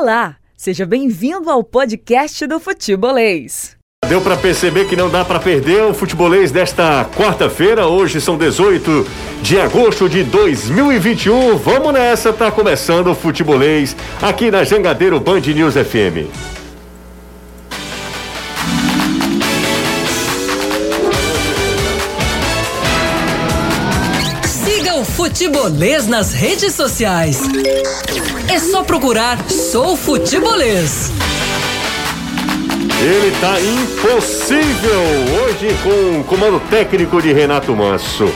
Olá, seja bem-vindo ao podcast do Futebolês. Deu para perceber que não dá para perder o futebolês desta quarta-feira. Hoje são 18 de agosto de 2021. Vamos nessa, tá começando o futebolês aqui na Jangadeiro Band News FM. Futebolês nas redes sociais. É só procurar Sou Futebolês. Ele tá impossível hoje com o comando técnico de Renato Manso.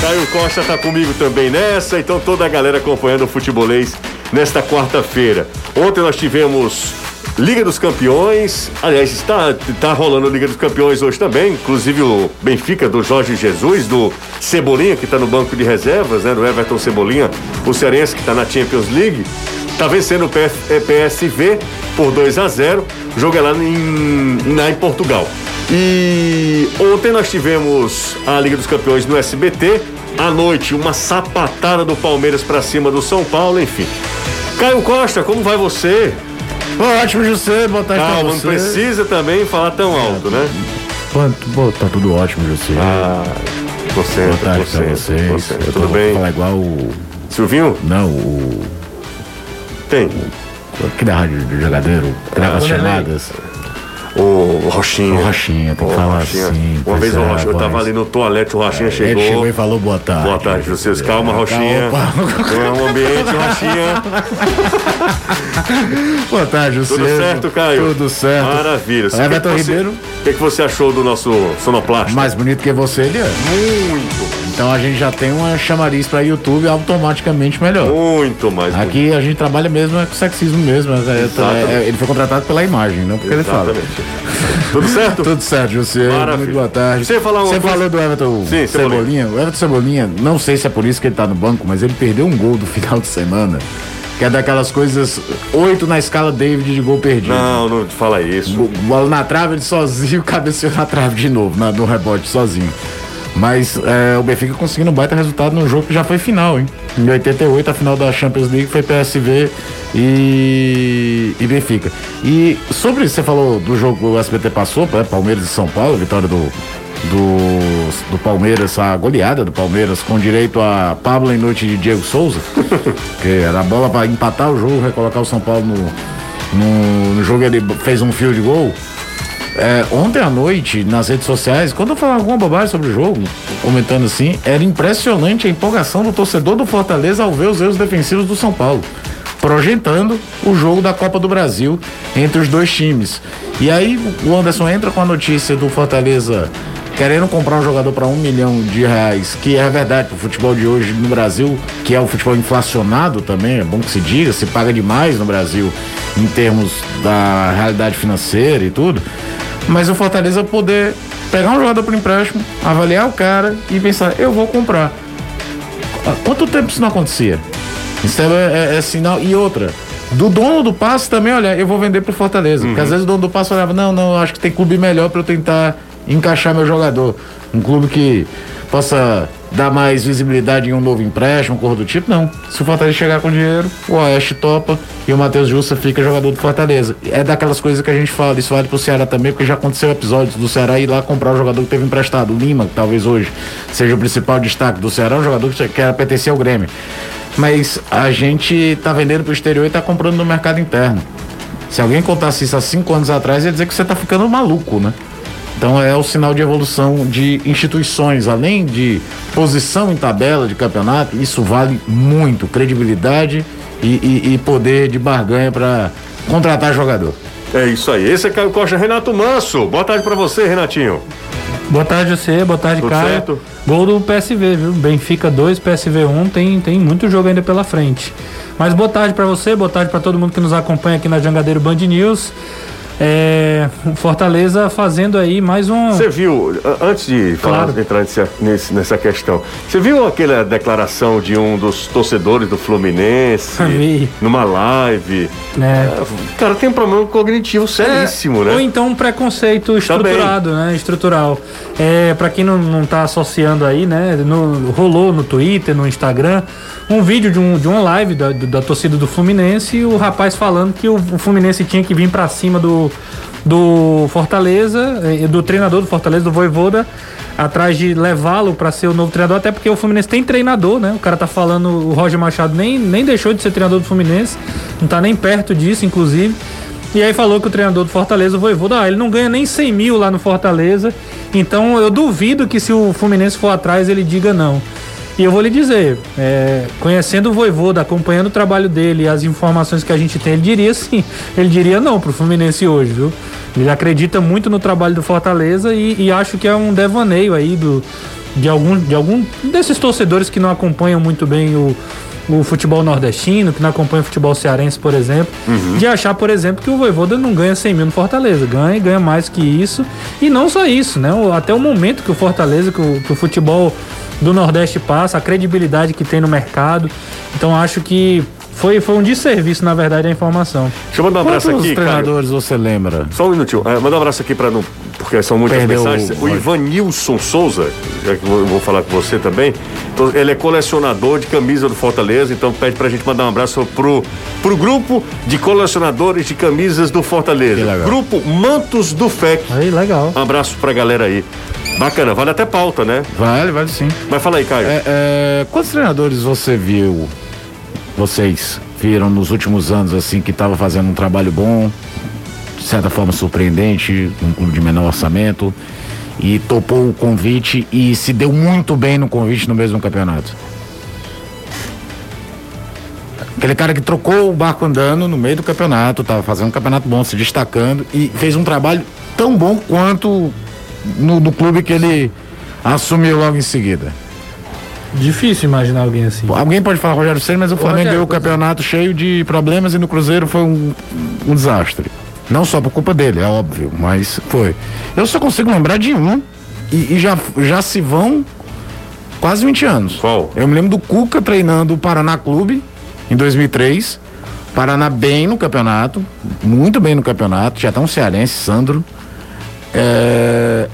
Caio Costa tá comigo também nessa, então toda a galera acompanhando o futebolês nesta quarta-feira. Ontem nós tivemos Liga dos Campeões, aliás, está, está rolando Liga dos Campeões hoje também, inclusive o Benfica do Jorge Jesus, do Cebolinha, que está no banco de reservas, né, do Everton Cebolinha, o Cearense que está na Champions League, está vencendo o PSV por 2 a 0 o jogo é lá em, na, em Portugal. E ontem nós tivemos a Liga dos Campeões no SBT, à noite uma sapatada do Palmeiras para cima do São Paulo, enfim. Caio Costa, como vai você? Ótimo, José, boa tarde Calma, pra não você. precisa também falar tão alto, né? Quanto, bom, tá tudo ótimo, José. Ah, boa concentra, tarde pra concentra, vocês. concentra. Eu Tudo tô- bem? Vou falar igual o... Silvinho? Não, o... Tem. Aqui da rádio do jogadeiro, grava as Ah, chamadas. O Rochinha. O Rochinha, tem que Ô, falar Rochinha. assim. Uma vez o é, Rochinha, eu tava ali no toalete, o Rochinha chegou. Ele chegou e falou boa tarde. Boa tarde, vocês. Calma, Rochinha. Não é um ambiente, Rochinha. Boa tarde. Tudo certo, Caio? Tudo certo. Maravilha. Everton O você- Ribeiro. O que, que você achou do nosso sonoplasta? Mais bonito que você, ele é. Muito, Então a gente já tem uma chamariz pra YouTube automaticamente melhor. muito mais. Aqui a gente trabalha mesmo é com sexismo mesmo. é- é- Exatamente. é- ele foi contratado pela imagem, não porque ele fala. Exatamente. Tudo certo? Tudo certo, José. Muito boa tarde. Você falar Você coisa- falou do Everton Sim, Cebolinha. Cebolinha. O Everton Cebolinha, não sei se é por isso que ele tá no banco, mas ele perdeu um gol do final de semana. Que é daquelas coisas, oito na escala David de gol perdido. Não, não fala isso. Bo- Bola na trave, ele sozinho, cabeceou na trave de novo, na- no rebote, sozinho. Mas é, o Benfica conseguindo um baita resultado no jogo que já foi final, hein? Em 88, a final da Champions League foi PSV e, e Benfica. E sobre, você falou do jogo que o SBT passou, né, Palmeiras e São Paulo, vitória do, do, do Palmeiras, a goleada do Palmeiras, com direito a Pablo em noite de Diego Souza, que era a bola para empatar o jogo, recolocar o São Paulo no, no, no jogo, ele fez um fio de gol. É, ontem à noite, nas redes sociais, quando eu falava alguma bobagem sobre o jogo, comentando assim, era impressionante a empolgação do torcedor do Fortaleza ao ver os erros defensivos do São Paulo, projetando o jogo da Copa do Brasil entre os dois times. E aí o Anderson entra com a notícia do Fortaleza querendo comprar um jogador para um milhão de reais, que é verdade pro futebol de hoje no Brasil, que é o futebol inflacionado também, é bom que se diga, se paga demais no Brasil em termos da realidade financeira e tudo. Mas o Fortaleza poder pegar um jogador por empréstimo, avaliar o cara e pensar, eu vou comprar. Há quanto tempo isso não acontecia? Isso é, é- é sinal. E outra, do dono do passe também, olha, eu vou vender pro Fortaleza. Porque às vezes o dono do passe falava, não, não, acho que tem clube melhor para eu tentar encaixar meu jogador. Um clube que possa dar mais visibilidade em um novo empréstimo, coisa do tipo, não. Se o Fortaleza chegar com dinheiro, o Oeste topa e o Matheus Justa fica jogador do Fortaleza. É daquelas coisas que a gente fala, isso vale pro Ceará também, porque já aconteceu episódios do Ceará ir lá comprar o jogador que teve emprestado. O Lima, que talvez hoje seja o principal destaque do Ceará, um jogador que que era pertencer ao Grêmio. Mas a gente tá vendendo pro exterior e tá comprando no mercado interno. Se alguém contasse isso há cinco anos atrás, ia dizer que você tá ficando maluco, né? Então é o sinal de evolução de instituições, além de posição em tabela de campeonato, isso vale muito, credibilidade e, e- e poder de barganha para contratar jogador. É isso aí. Esse é Caio Costa, Renato Manso. Boa tarde pra você, Renatinho. Boa tarde você, boa tarde, Tudo Caio. certo? Gol do PSV, viu? Benfica 2, PSV 1, tem, tem muito jogo ainda pela frente. Mas boa tarde pra você, boa tarde pra todo mundo que nos acompanha aqui na Jangadeiro Band News. É, Fortaleza fazendo aí mais um. Você viu, antes de falar, Claro. entrar nesse- nessa questão, você viu aquela declaração de um dos torcedores do Fluminense Vi. numa live? né? O cara tem um problema cognitivo seríssimo, Ou né? então um preconceito estruturado, né? Estrutural. É, para quem não, não tá associando aí, né? No, rolou no Twitter, no Instagram, um vídeo de, um, de uma live da, da torcida do Fluminense e o rapaz falando que o, o Fluminense tinha que vir para cima do, do Fortaleza, eh, do treinador do Fortaleza, do Voivoda, atrás de levá-lo para ser o novo treinador, até porque o Fluminense tem treinador, né? O cara tá falando, o Roger Machado nem, nem deixou de ser treinador do Fluminense, não tá nem perto disso, inclusive. E aí falou que o treinador do Fortaleza, o Voivoda, ah, ele não ganha nem 100 mil lá no Fortaleza, então eu duvido que se o Fluminense for atrás ele diga não. E eu vou lhe dizer, é, conhecendo o Voivoda, acompanhando o trabalho dele e as informações que a gente tem, ele diria sim. Ele diria não pro Fluminense hoje, viu? Ele acredita muito no trabalho do Fortaleza e, e acho que é um devaneio aí do, de, algum, de algum desses torcedores que não acompanham muito bem o, o futebol nordestino, que não acompanha o futebol cearense, por exemplo, Uhum. de achar, por exemplo, que o Voivoda não ganha 100 mil no Fortaleza. Ganha e ganha mais que isso. E não só isso, né? Até o momento que o Fortaleza, que o, que o futebol do Nordeste passa, a credibilidade que tem no mercado. Então acho que foi, foi um desserviço, na verdade, a informação. Deixa eu mandar um abraço Quantos aqui, treinadores você lembra? Só um minutinho. É, mandar um abraço aqui para não. Porque são muitas Perdeu mensagens. o- O, Ivanilson Souza, já que eu vou, falar com você também. Então, ele é colecionador de camisa do Fortaleza, então pede pra gente mandar um abraço pro, pro grupo de colecionadores de camisas do Fortaleza. Que legal. Grupo Mantos do FEC. Aí, legal. Um abraço pra galera aí. Bacana, vale até pauta, né? Vale, vale sim. Mas fala aí, Caio. É, é, quantos treinadores você viu, vocês viram nos últimos anos, assim, que estava fazendo um trabalho bom, de certa forma surpreendente, um clube de menor orçamento, e topou o convite e se deu muito bem no convite no mesmo campeonato? Aquele cara que trocou o barco andando no meio do campeonato, estava fazendo um campeonato bom, se destacando e fez um trabalho tão bom quanto no, no clube que ele assumiu logo em seguida. Difícil imaginar alguém assim. Alguém pode falar Rogério Ceni, mas o Flamengo Rogério, ganhou o é. campeonato cheio de problemas e no Cruzeiro foi um, um desastre. Não só por culpa dele, é óbvio, mas foi. Eu só consigo lembrar de um e, e já, já se vão quase 20 anos. Qual? Eu me lembro do Cuca treinando o Paraná Clube em 2003. Paraná bem no campeonato, muito bem no campeonato, tinha até um cearense, Sandro. É,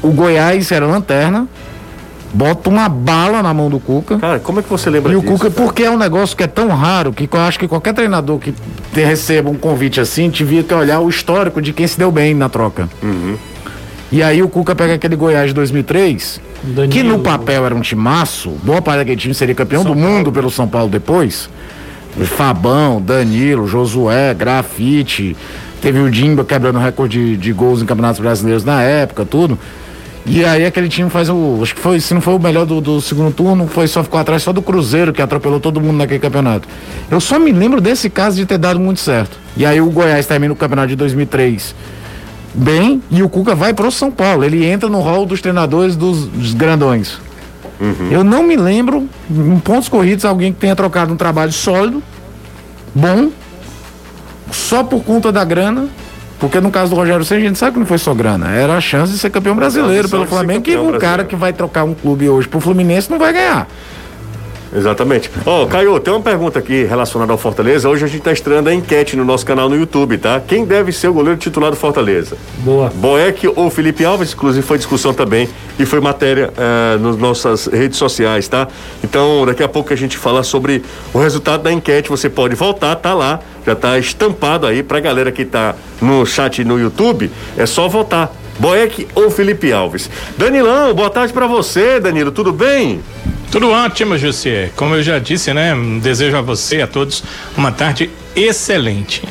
o Goiás era lanterna, bota uma bala na mão do Cuca. Cara, como é que você lembra E o disso? Cuca, porque é um negócio que é tão raro que eu acho que qualquer treinador que te receba um convite assim, devia ter olhar o histórico de quem se deu bem na troca. E aí o Cuca pega aquele Goiás de 2003, Danilo. que no papel era um timaço, boa parte daquele time seria campeão do mundo pelo São Paulo depois. Fabão, Danilo, Josué, Grafite, teve o Dimba quebrando recorde de, de gols em campeonatos brasileiros na época, tudo. E aí aquele time faz o. Acho que foi, se não foi o melhor do, do segundo turno, foi só ficou atrás só do Cruzeiro, que atropelou todo mundo naquele campeonato. Eu só me lembro desse caso de ter dado muito certo. E aí o Goiás termina o campeonato de 2003 bem e o Cuca vai pro São Paulo. Ele entra no hall dos treinadores dos, dos grandões. Eu não me lembro, em pontos corridos, alguém que tenha trocado um trabalho sólido, bom, só por conta da grana. Porque no caso do Rogério Ceni, a gente sabe que não foi só grana. Era a chance de ser campeão brasileiro pelo Flamengo. Que campeão um cara que vai trocar um clube hoje pro Fluminense não vai ganhar. Exatamente. Ó, Caio, tem uma pergunta aqui relacionada ao Fortaleza. Hoje a gente tá estreando a enquete no nosso canal no YouTube, tá? Quem deve ser o goleiro titular do Fortaleza? Boa. Boeck ou Felipe Alves, inclusive foi discussão também e foi matéria eh, nas nossas redes sociais, tá? Então, daqui a pouco a gente fala sobre o resultado da enquete. Você pode voltar, tá lá, já tá estampado aí pra galera que tá no chat no YouTube. É só votar. Boeck ou Felipe Alves? Danilão, boa tarde pra você, Danilo. Tudo bem? Tudo ótimo, José. Como eu já disse, né? Desejo a você e a todos uma tarde excelente.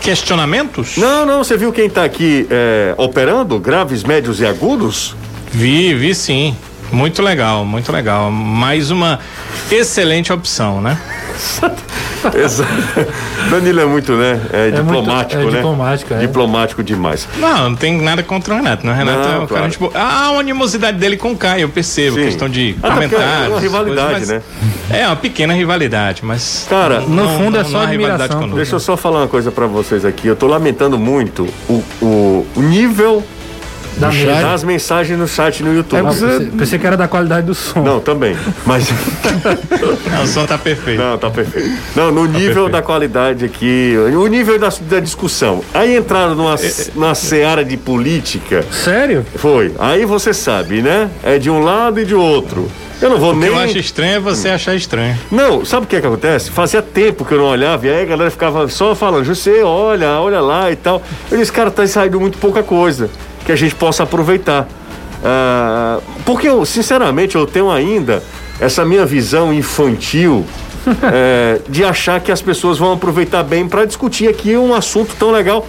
Questionamentos? Não, não, você viu quem tá aqui eh, operando? Graves, médios e agudos? Vi, vi sim. Muito legal, muito legal. Mais uma excelente opção, né? Exato. Danilo é muito, né? É, muito- diplomático, é né? diplomático, é. Diplomático demais. Não, não tem nada contra o Renato, né? O Renato Não, é um cara claro. tipo. Ah, a animosidade dele com o Caio, eu percebo. Sim. Questão de comentários. é uma rivalidade, coisas, né? É, uma pequena rivalidade, mas. Cara, No fundo é só há rivalidade admiração, conosco. Deixa eu só falar uma coisa pra vocês aqui. Eu tô lamentando muito o, o, o nível Mesa. chat, das mensagens no chat no YouTube. É, você- pensei, pensei que era da qualidade do som. Não, também. Mas. Não, o som tá perfeito. Não, tá perfeito. Não, no nível perfeito. da qualidade aqui, o nível da, da discussão. Aí entraram numa, numa seara de política. Sério? Foi. Aí você sabe, né? É de um lado e de outro. Eu não vou O que nem. eu acho estranho é você achar estranho. Não, sabe o que é que acontece? Fazia tempo que eu não olhava e aí a galera ficava só falando, José, olha, olha lá e tal. Eu disse, cara, tá saindo muito pouca coisa que a gente possa aproveitar. Ah, porque eu, sinceramente, eu tenho ainda essa minha visão infantil é, de achar que as pessoas vão aproveitar bem para discutir aqui um assunto tão legal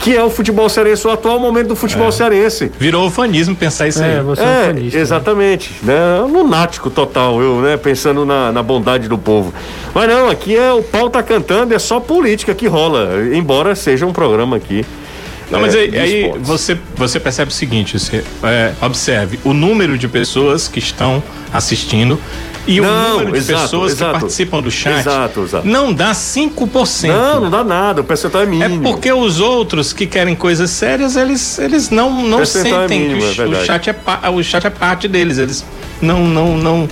que é o futebol cearense, o atual momento do futebol cearense. Virou ufanismo pensar isso É, aí. você é um É, fanista, né? exatamente, né? Lunático total, eu, né? Pensando na, na bondade do povo. Mas não, aqui é o pau tá cantando, é só política que rola, embora seja um programa aqui. Não, mas é, aí, aí você, você percebe o seguinte: você, é, observe o número de pessoas que estão assistindo e Não, o número de exato, pessoas exato. que participam do chat Exato, exato. não dá 5%. Não, não dá nada, o percentual é É mínimo. porque os outros que querem coisas sérias, eles, eles não, não é sentem mínimo, que é o, verdade. o chat é, o chat é parte deles. Eles não, não, não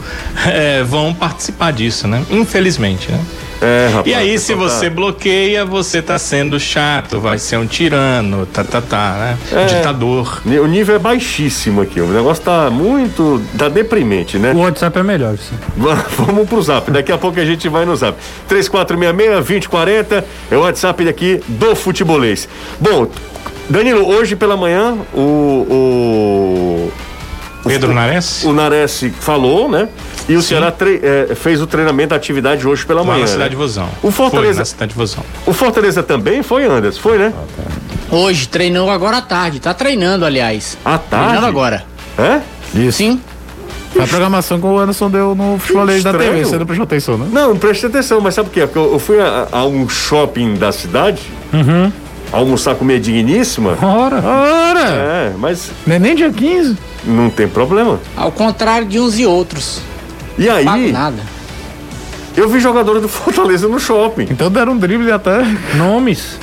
é, vão participar disso, né? Infelizmente, né? É, rapaz, E aí, se você tá- bloqueia, você tá sendo chato, vai ser um tirano, tá, tá, tá, né? É. Ditador. O nível é baixíssimo aqui, o negócio tá muito. tá deprimente, né? O WhatsApp é melhor, sim. Va- Vamos pro zap. Daqui a pouco a gente vai no zap. 3466-2040 é o WhatsApp daqui do Futebolês. Bom, Danilo, hoje pela manhã o. o Pedro Nares? o Nares falou, né? E o Ceará tre- é, fez o treinamento da atividade hoje pela Lá manhã. na né? Cidade Vozão. O Fortaleza- Foi, na Cidade Vozão. O Fortaleza também foi, Anderson? Foi, né? Hoje, treinou agora à tarde. Tá treinando, aliás. À tarde? Treinando agora. É? Isso. Sim. A programação que o Anderson deu no futebolês da. TV. Você não prestou atenção, né? Não, não preste atenção, mas sabe o que? Porque eu, eu fui a, a um shopping da cidade almoçar comida digníssima. Ora, Ora! É, mas Não é nem dia 15. Não tem problema. Ao contrário de uns e outros. E Pago aí, nada. eu vi jogadores do Fortaleza no shopping. Então deram um drible até. nomes.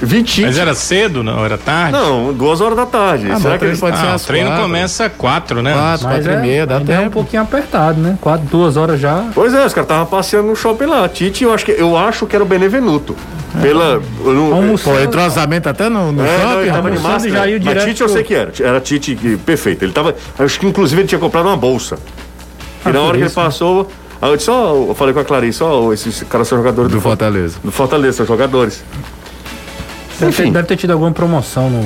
Vitinho. Mas era cedo, não? Era tarde? Não, duas horas da tarde. Ah, Será mas que eles pode ser Ah, o às treino quatro. começa quatro, né? Quatro, Mas quatro é, e meia, dá ainda é um pouquinho apertado, né? Quatro, duas horas já. Pois é, os caras estavam passeando no shopping lá. Tite, eu acho que, eu acho que era o Benevenuto. Pela. eu não- Almoçou. Pô, entrosamento até no, no É, não, shopping, ele tava de almoçando e máscara. já ia Mas direto Tite eu sei que era. Era Tite que- perfeito. Ele tava. Acho que inclusive ele tinha comprado uma bolsa. E Ah, na hora por que ele isso, né? passou. Aí eu disse, ó, eu falei com a Clarice, ó, esses caras são jogadores do, Do Fortaleza. do Fortaleza, são jogadores. Deve ter, deve ter tido alguma promoção no.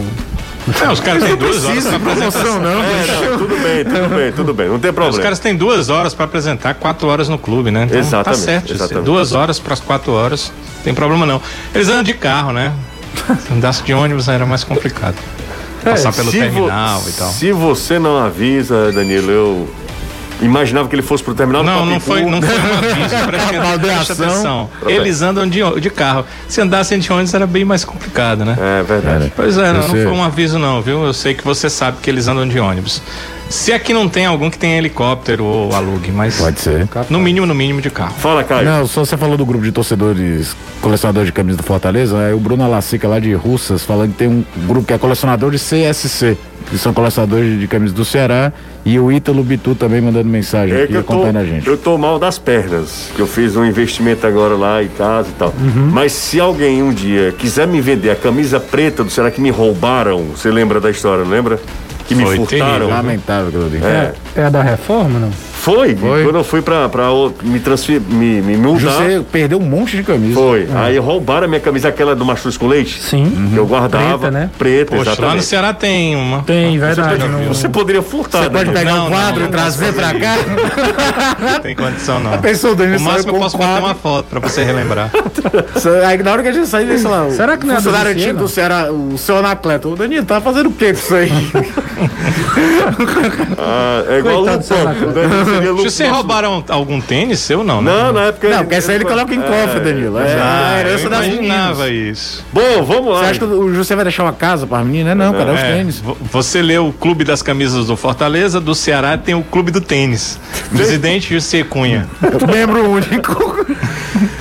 Não, os caras têm duas horas pra apresentar. não. É, não, tudo bem, tudo bem, tudo bem, não tem Os problema. caras têm duas horas pra apresentar, quatro horas no clube, né? Então, Exatamente, Tá certo. exatamente. Duas horas pras quatro horas, não tem problema não. Eles andam de carro, né? Se andasse de ônibus era mais complicado. Passar pelo vo- terminal e tal. Se você não avisa, Danilo, eu imaginava que ele fosse pro terminal do Não, não Papicu. foi, não foi um aviso. Preste Maldição. atenção. Eles andam de, de carro. Se andassem de ônibus era bem mais complicado, né? É verdade. Pois é, não, não foi um aviso não, viu? Eu sei que você sabe que eles andam de ônibus. Se aqui não tem algum que tem helicóptero ou alugue, mas Pode ser. no mínimo, no mínimo de carro. Fala, Caio. Não, só você falou do grupo de torcedores colecionadores de camisas do Fortaleza, é o Bruno Alacica lá de Russas falando que tem um grupo que é colecionador de CSC, que são colecionadores de camisas do Ceará, e o Ítalo Bitu também mandando mensagem É aqui que eu tô, acompanhando a gente. eu tô mal das pernas, que eu fiz um investimento agora lá em casa e tal. Uhum. Mas se alguém um dia quiser me vender a camisa preta do será que me roubaram? Você lembra da história, não lembra? Que me Foi furtaram. terrível. Lamentável aquilo ali. É. É a da reforma, não? Foi, Foi. quando eu fui pra, pra me transferir, me, me mudar. Você perdeu um monte de camisa. Foi. Aí roubaram a minha camisa, aquela do mastruz com leite. Sim. Que eu guardava. Preta, né? Preta, Poxa, lá no. Ceará tem uma. Tem, verdade. já não-. Você poderia furtar. Você pode né? pegar Não, um quadro não, e trazer pra cá? Não tem condição não. Pensou, Danilo, O máximo eu posso botar quadro. uma foto pra você relembrar. Aí na hora que a gente sair, sei lá. Será que não é funcionário antigo do Ceará, o seu Anacleto. O Danilo, tá fazendo o que com isso aí? Ah, é igual Coitado o Lupão. Seria Lupão. Você roubaram algum tênis seu, não, né? Não, na época. Não, porque essa aí ele coloca em cofre, Danilo. É a Ah, eu herança das meninas. imaginava isso. Bom, vamos lá. Você acha que o José vai deixar uma casa para meninas? Não, cara, é os É, tênis. vo- você lê o Clube das Camisas do Fortaleza, do Ceará tem o Clube do Tênis. Presidente José Cunha. Membro único.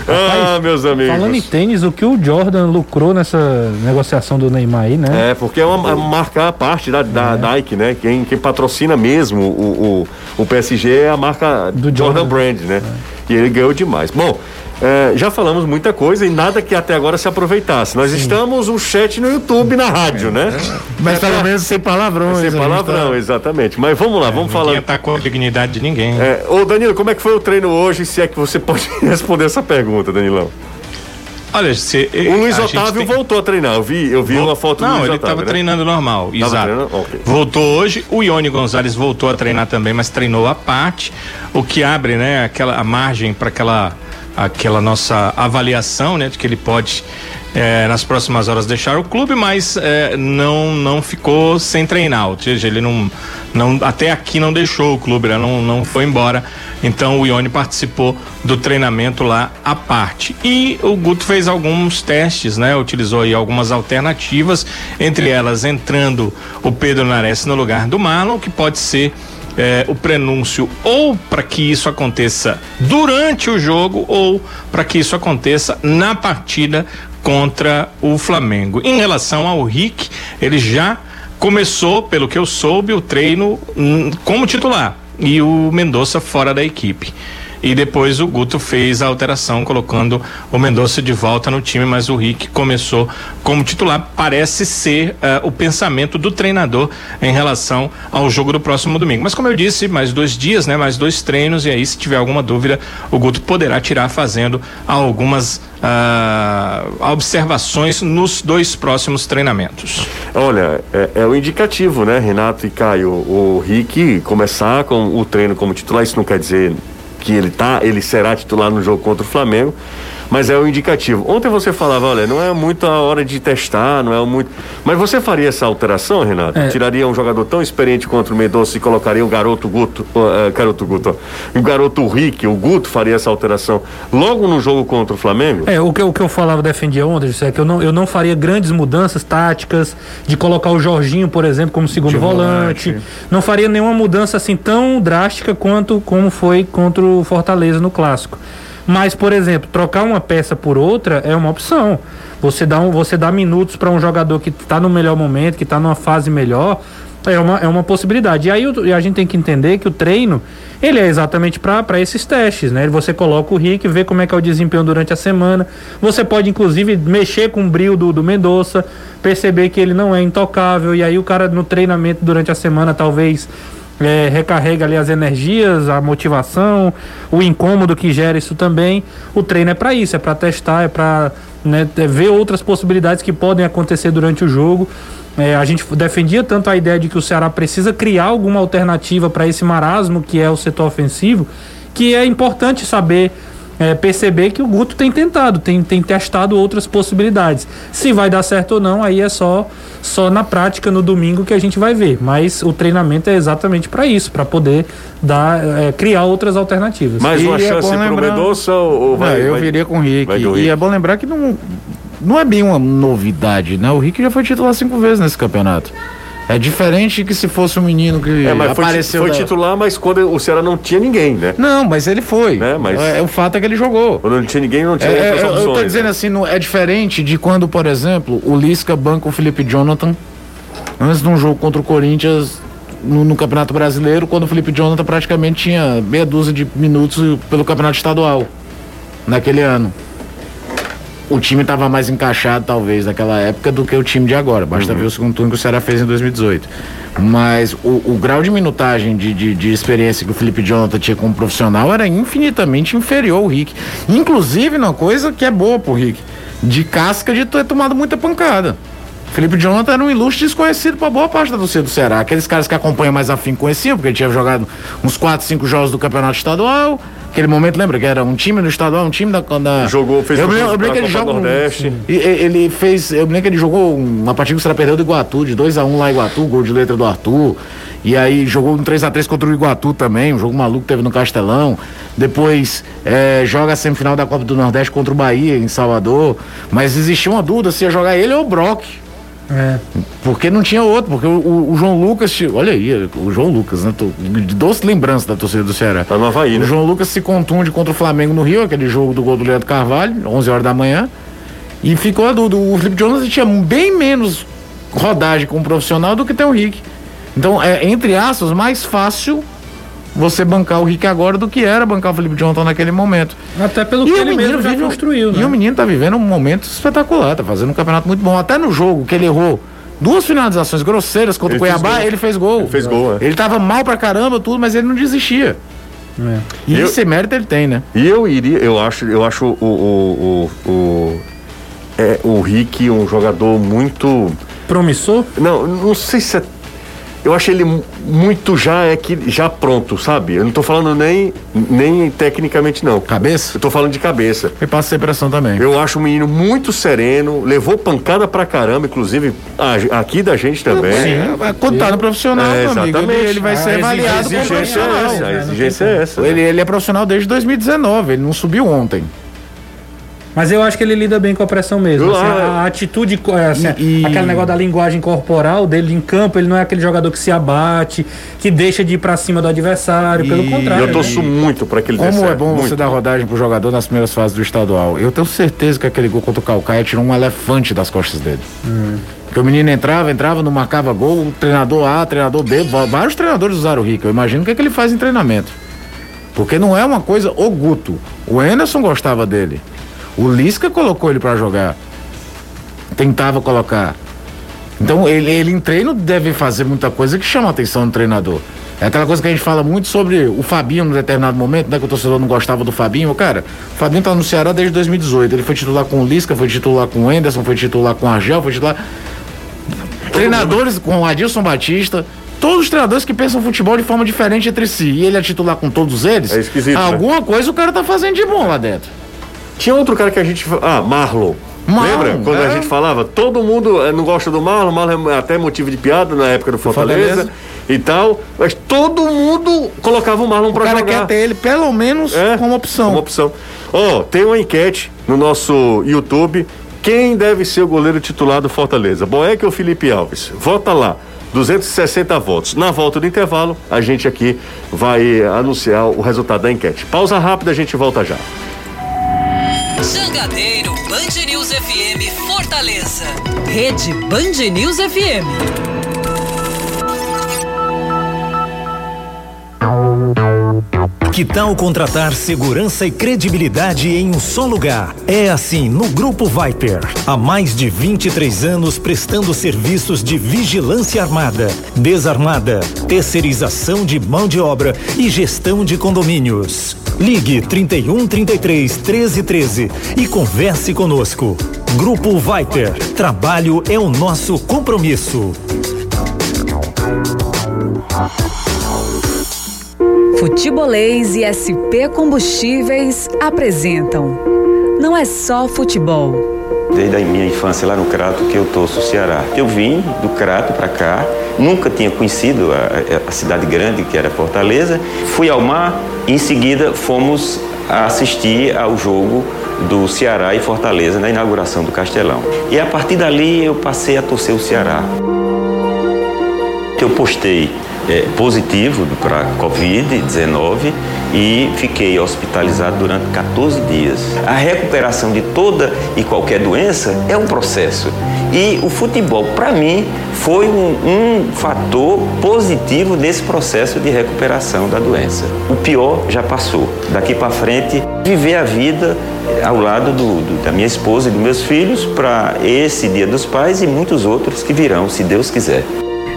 Ah, meus amigos. Falando em tênis, o que o Jordan lucrou nessa negociação do Neymar aí, né? É, porque é uma, uma marca à parte da, da Nike, né? Quem, quem patrocina mesmo o, o, o PSG é a marca Do Jordan Jordan. Brand, né? E ele ganhou demais. Bom, É, já falamos muita coisa e nada que até agora se aproveitasse. Nós estamos um chat no YouTube, na rádio, né? Mas pelo menos sem palavrões. Sem a gente palavrão, tá- exatamente. Mas vamos lá, vamos Ninguém falar. atacou a dignidade de ninguém. É, ô Danilo, como é que foi o treino hoje? Se é que você pode responder essa pergunta, Danilão. Olha, se, O Luiz a gente Otávio tem- voltou a treinar. Eu vi, eu vi uma foto do Não, Luiz ele estava né? treinando normal, exato. treinando? Ok. Voltou hoje, o Ione Gonzalez voltou a treinar também, mas treinou à parte, o que abre, né, aquela a margem para aquela aquela nossa avaliação, né, de que ele pode eh, nas próximas horas deixar o clube, mas eh, não não ficou sem treinar, ou seja, ele não não até aqui não deixou o clube, né, não não foi embora. Então o Ione participou do treinamento lá à parte. E o Guto fez alguns testes, né? Utilizou aí algumas alternativas, entre elas entrando o Pedro Nares no lugar do Marlon, que pode ser eh, o prenúncio ou para que isso aconteça durante o jogo ou para que isso aconteça na partida contra o Flamengo. Em relação ao Rick, ele já começou, pelo que eu soube, o treino hum, como titular e o Mendonça fora da equipe. E depois o Guto fez a alteração, colocando o Mendonça de volta no time, mas o Rick começou como titular. Parece ser eh, o pensamento do treinador em relação ao jogo do próximo domingo. Mas como eu disse, mais dois dias, né? Mais dois treinos, e aí, se tiver alguma dúvida, o Guto poderá tirar fazendo algumas ah, observações nos dois próximos treinamentos. Olha, é, é o indicativo, né, Renato e Caio? O Rick começar com o treino como titular, isso não quer dizer que ele tá, ele será titular no jogo contra o Flamengo, mas é o indicativo. Ontem você falava, olha, não é muito a hora de testar, não é muito. Mas você faria essa alteração, Renato? É. Tiraria um jogador tão experiente contra o Mendonça e colocaria o garoto Guto, uh, garoto Guto, ó, o garoto Rick, o Guto faria essa alteração logo no jogo contra o Flamengo? É, o que, eu- o que eu falava, defendia ontem, José, é que eu não, eu não faria grandes mudanças táticas, de colocar o Jorginho, por exemplo, como segundo volante. volante. Não faria nenhuma mudança assim tão drástica quanto como foi contra o Fortaleza no clássico. Mas, por exemplo, trocar uma peça por outra é uma opção. Você dá, um, você dá minutos para um jogador que está no melhor momento, que está numa fase melhor, é uma, é uma possibilidade. E aí o- a gente tem que entender que o treino, ele é exatamente para esses testes, né? Você coloca o Rick, vê como é que é o desempenho durante a semana. Você pode, inclusive, mexer com o brilho do, do Mendonça, perceber que ele não é intocável, e aí o cara no treinamento durante a semana talvez é, recarrega ali as energias, a motivação, o incômodo que gera isso também. O treino é para isso, é para testar, é para ver outras possibilidades que podem acontecer durante o jogo. É, a gente defendia tanto a ideia de que o Ceará precisa criar alguma alternativa para esse marasmo que é o setor ofensivo, que é importante saber é, perceber que o Guto tem tentado, tem, tem testado outras possibilidades. Se vai dar certo ou não, aí é só, só na prática no domingo que a gente vai ver. Mas o treinamento é exatamente para isso, para poder dar, é, criar outras alternativas. Mais E uma é chance pro lembrar- Mendonça ou, ou vai? Não, eu vai- viria com o Rick. do E Rick. é bom lembrar que não, não é bem uma novidade, né? O Rick já foi titular cinco vezes nesse campeonato. É diferente que se fosse um menino que É, mas foi, apareceu. foi da- titular, mas quando o Ceará não tinha ninguém, né? Não, mas ele foi. Né, mas- É, o fato é que ele jogou. Quando não tinha ninguém, não É, tinha é, outras eu, eu opções. tô dizendo né? assim, não, é diferente de quando, por exemplo, o Lisca banca o Felipe Jonathan antes de um jogo contra o Corinthians no, no Campeonato Brasileiro, quando o Felipe Jonathan praticamente tinha meia dúzia de minutos pelo Campeonato Estadual naquele ano. O time estava mais encaixado, talvez, naquela época do que o time de agora. Basta ver o segundo turno que o Ceará fez em 2018. Mas o, o grau de minutagem, de, de, de experiência que o Felipe Jonathan tinha como profissional era infinitamente inferior ao Rick. Inclusive, uma coisa que é boa pro Rick, de casca de ter tomado muita pancada. Felipe Jonathan era um ilustre desconhecido para boa parte da torcida do Ceará. Aqueles caras que acompanham mais afim conheciam, porque ele tinha jogado uns 4, 5 jogos do Campeonato Estadual. Aquele momento, lembra que era um time do estadual, um time da. da... Jogou, fez eu um eu lembro que ele um- Nordeste. e- ele fez. Eu me lembro que ele jogou uma partida que o Ceará perdeu do Iguatu, de 2x1 lá em Iguatu, gol de letra do Arthur. E aí jogou um 3x3 contra o Iguatu também, um jogo maluco que teve no Castelão. Depois eh, joga a semifinal da Copa do Nordeste contra o Bahia, em Salvador. Mas existia uma dúvida se ia jogar ele ou o Brock. É. Porque não tinha outro, porque o, o- o João Lucas, olha aí, o João Lucas, né? tô- De doce lembrança da torcida do Ceará. Tá no Havaí, O né? João Lucas se contunde contra o Flamengo no Rio, aquele jogo do gol do Leandro Carvalho, 11 horas da manhã. E ficou a dúvida. O Felipe Jonas tinha bem menos rodagem como profissional do que tem o Rick. Então, é, entre aspas, mais fácil você bancar o Rick agora do que era bancar o Felipe Jonathan naquele momento. Até pelo que ele mesmo já vive construiu, E né? o menino tá vivendo um momento espetacular, tá fazendo um campeonato muito bom. Até no jogo que ele errou duas finalizações grosseiras contra Ele o Cuiabá, ele fez gol. Ele fez gol, é. Ele tava mal pra caramba, tudo, mas ele não desistia. É. E Eu- esse mérito ele tem, né? E eu iria, eu acho, eu acho o, o, o, o, é, o Rick um jogador muito. Promissor? Não, não sei se é. Eu acho ele mu- muito já é que já pronto, sabe? Eu não tô falando nem, nem tecnicamente, não. Cabeça? Eu tô falando de cabeça. Eu passo essa impressão também. Eu acho o menino muito sereno, levou pancada pra caramba, inclusive a- aqui da gente também. Sim, é, quando tá no profissional, É, meu amigo, ele, exatamente. ele vai ser A avaliado como exigência é profissional. essa, a exigência é essa. Ele, ele é profissional desde 2019, ele não subiu ontem. Mas eu acho que ele lida bem com a pressão mesmo. Assim, a, a atitude, é, assim, E- e- aquele negócio da linguagem corporal dele em campo, ele não é aquele jogador que se abate, que deixa de ir pra cima do adversário, pelo E- E contrário. eu né? torço muito pra que ele Como é bom muito. você dar rodagem pro jogador nas primeiras fases do estadual. Eu tenho certeza que aquele gol contra o Calcaia tirou um elefante das costas dele. Porque o menino entrava, entrava, não marcava gol, o treinador A, treinador B, vários treinadores usaram o Rico. Eu imagino o que, é que ele faz em treinamento. Porque não é uma coisa o Guto. O Anderson gostava dele. O Lisca colocou ele pra jogar. Tentava colocar. Então ele, ele em treino deve fazer muita coisa que chama a atenção do treinador. É aquela coisa que a gente fala muito sobre o Fabinho num determinado momento, né? Que o torcedor não gostava do Fabinho. Cara, o Fabinho tá no Ceará desde 2018. Ele foi titular com o Lisca, foi titular com o Anderson, foi titular com o Argel, foi titular. Treinadores com o Adilson Batista. Todos os treinadores que pensam futebol de forma diferente entre si. E ele é titular com todos eles. É esquisito, né? Alguma coisa o cara tá fazendo de bom lá dentro. Tinha outro cara que a gente. Ah, Marlon. Marlon, Lembra? Quando a é. gente falava, todo mundo eh, não gosta do Marlon, Marlon é até motivo de piada na época do Fortaleza, Fortaleza. e tal, mas todo mundo colocava o Marlon O pra cara jogar. quer ter ele pelo menos É, como opção. Como opção. Ó, tem uma enquete no nosso YouTube. Quem deve ser o goleiro titular do Fortaleza? Boeck ou Felipe Alves? Vota lá. 260 votos. Na volta do intervalo, a gente aqui vai anunciar o resultado da enquete. Pausa rápida, a gente volta já. Jangadeiro Band News FM Fortaleza. Rede Band News FM. Que tal contratar segurança e credibilidade em um só lugar? É assim no Grupo Viper. Há mais de 23 anos prestando serviços de vigilância armada, desarmada, terceirização de mão de obra e gestão de condomínios. Ligue 31 33 13 13 e converse conosco. Grupo Viper. Trabalho é o nosso compromisso. Futebolês e SP Combustíveis apresentam Não é só futebol. Desde a minha infância lá no Crato que eu torço o Ceará. Eu vim do Crato para cá, nunca tinha conhecido a, a cidade grande que era Fortaleza. Fui ao mar e em seguida fomos assistir ao jogo do Ceará e Fortaleza na inauguração do Castelão. E a partir dali eu passei a torcer o Ceará. Eu postei é, positivo para Covid-19 e fiquei hospitalizado durante 14 dias. A recuperação de toda e qualquer doença é um processo. E o futebol, para mim, foi um, um fator positivo nesse processo de recuperação da doença. O pior já passou. Daqui para frente, viver a vida ao lado do, do, da minha esposa e dos meus filhos para esse Dia dos Pais e muitos outros que virão, se Deus quiser.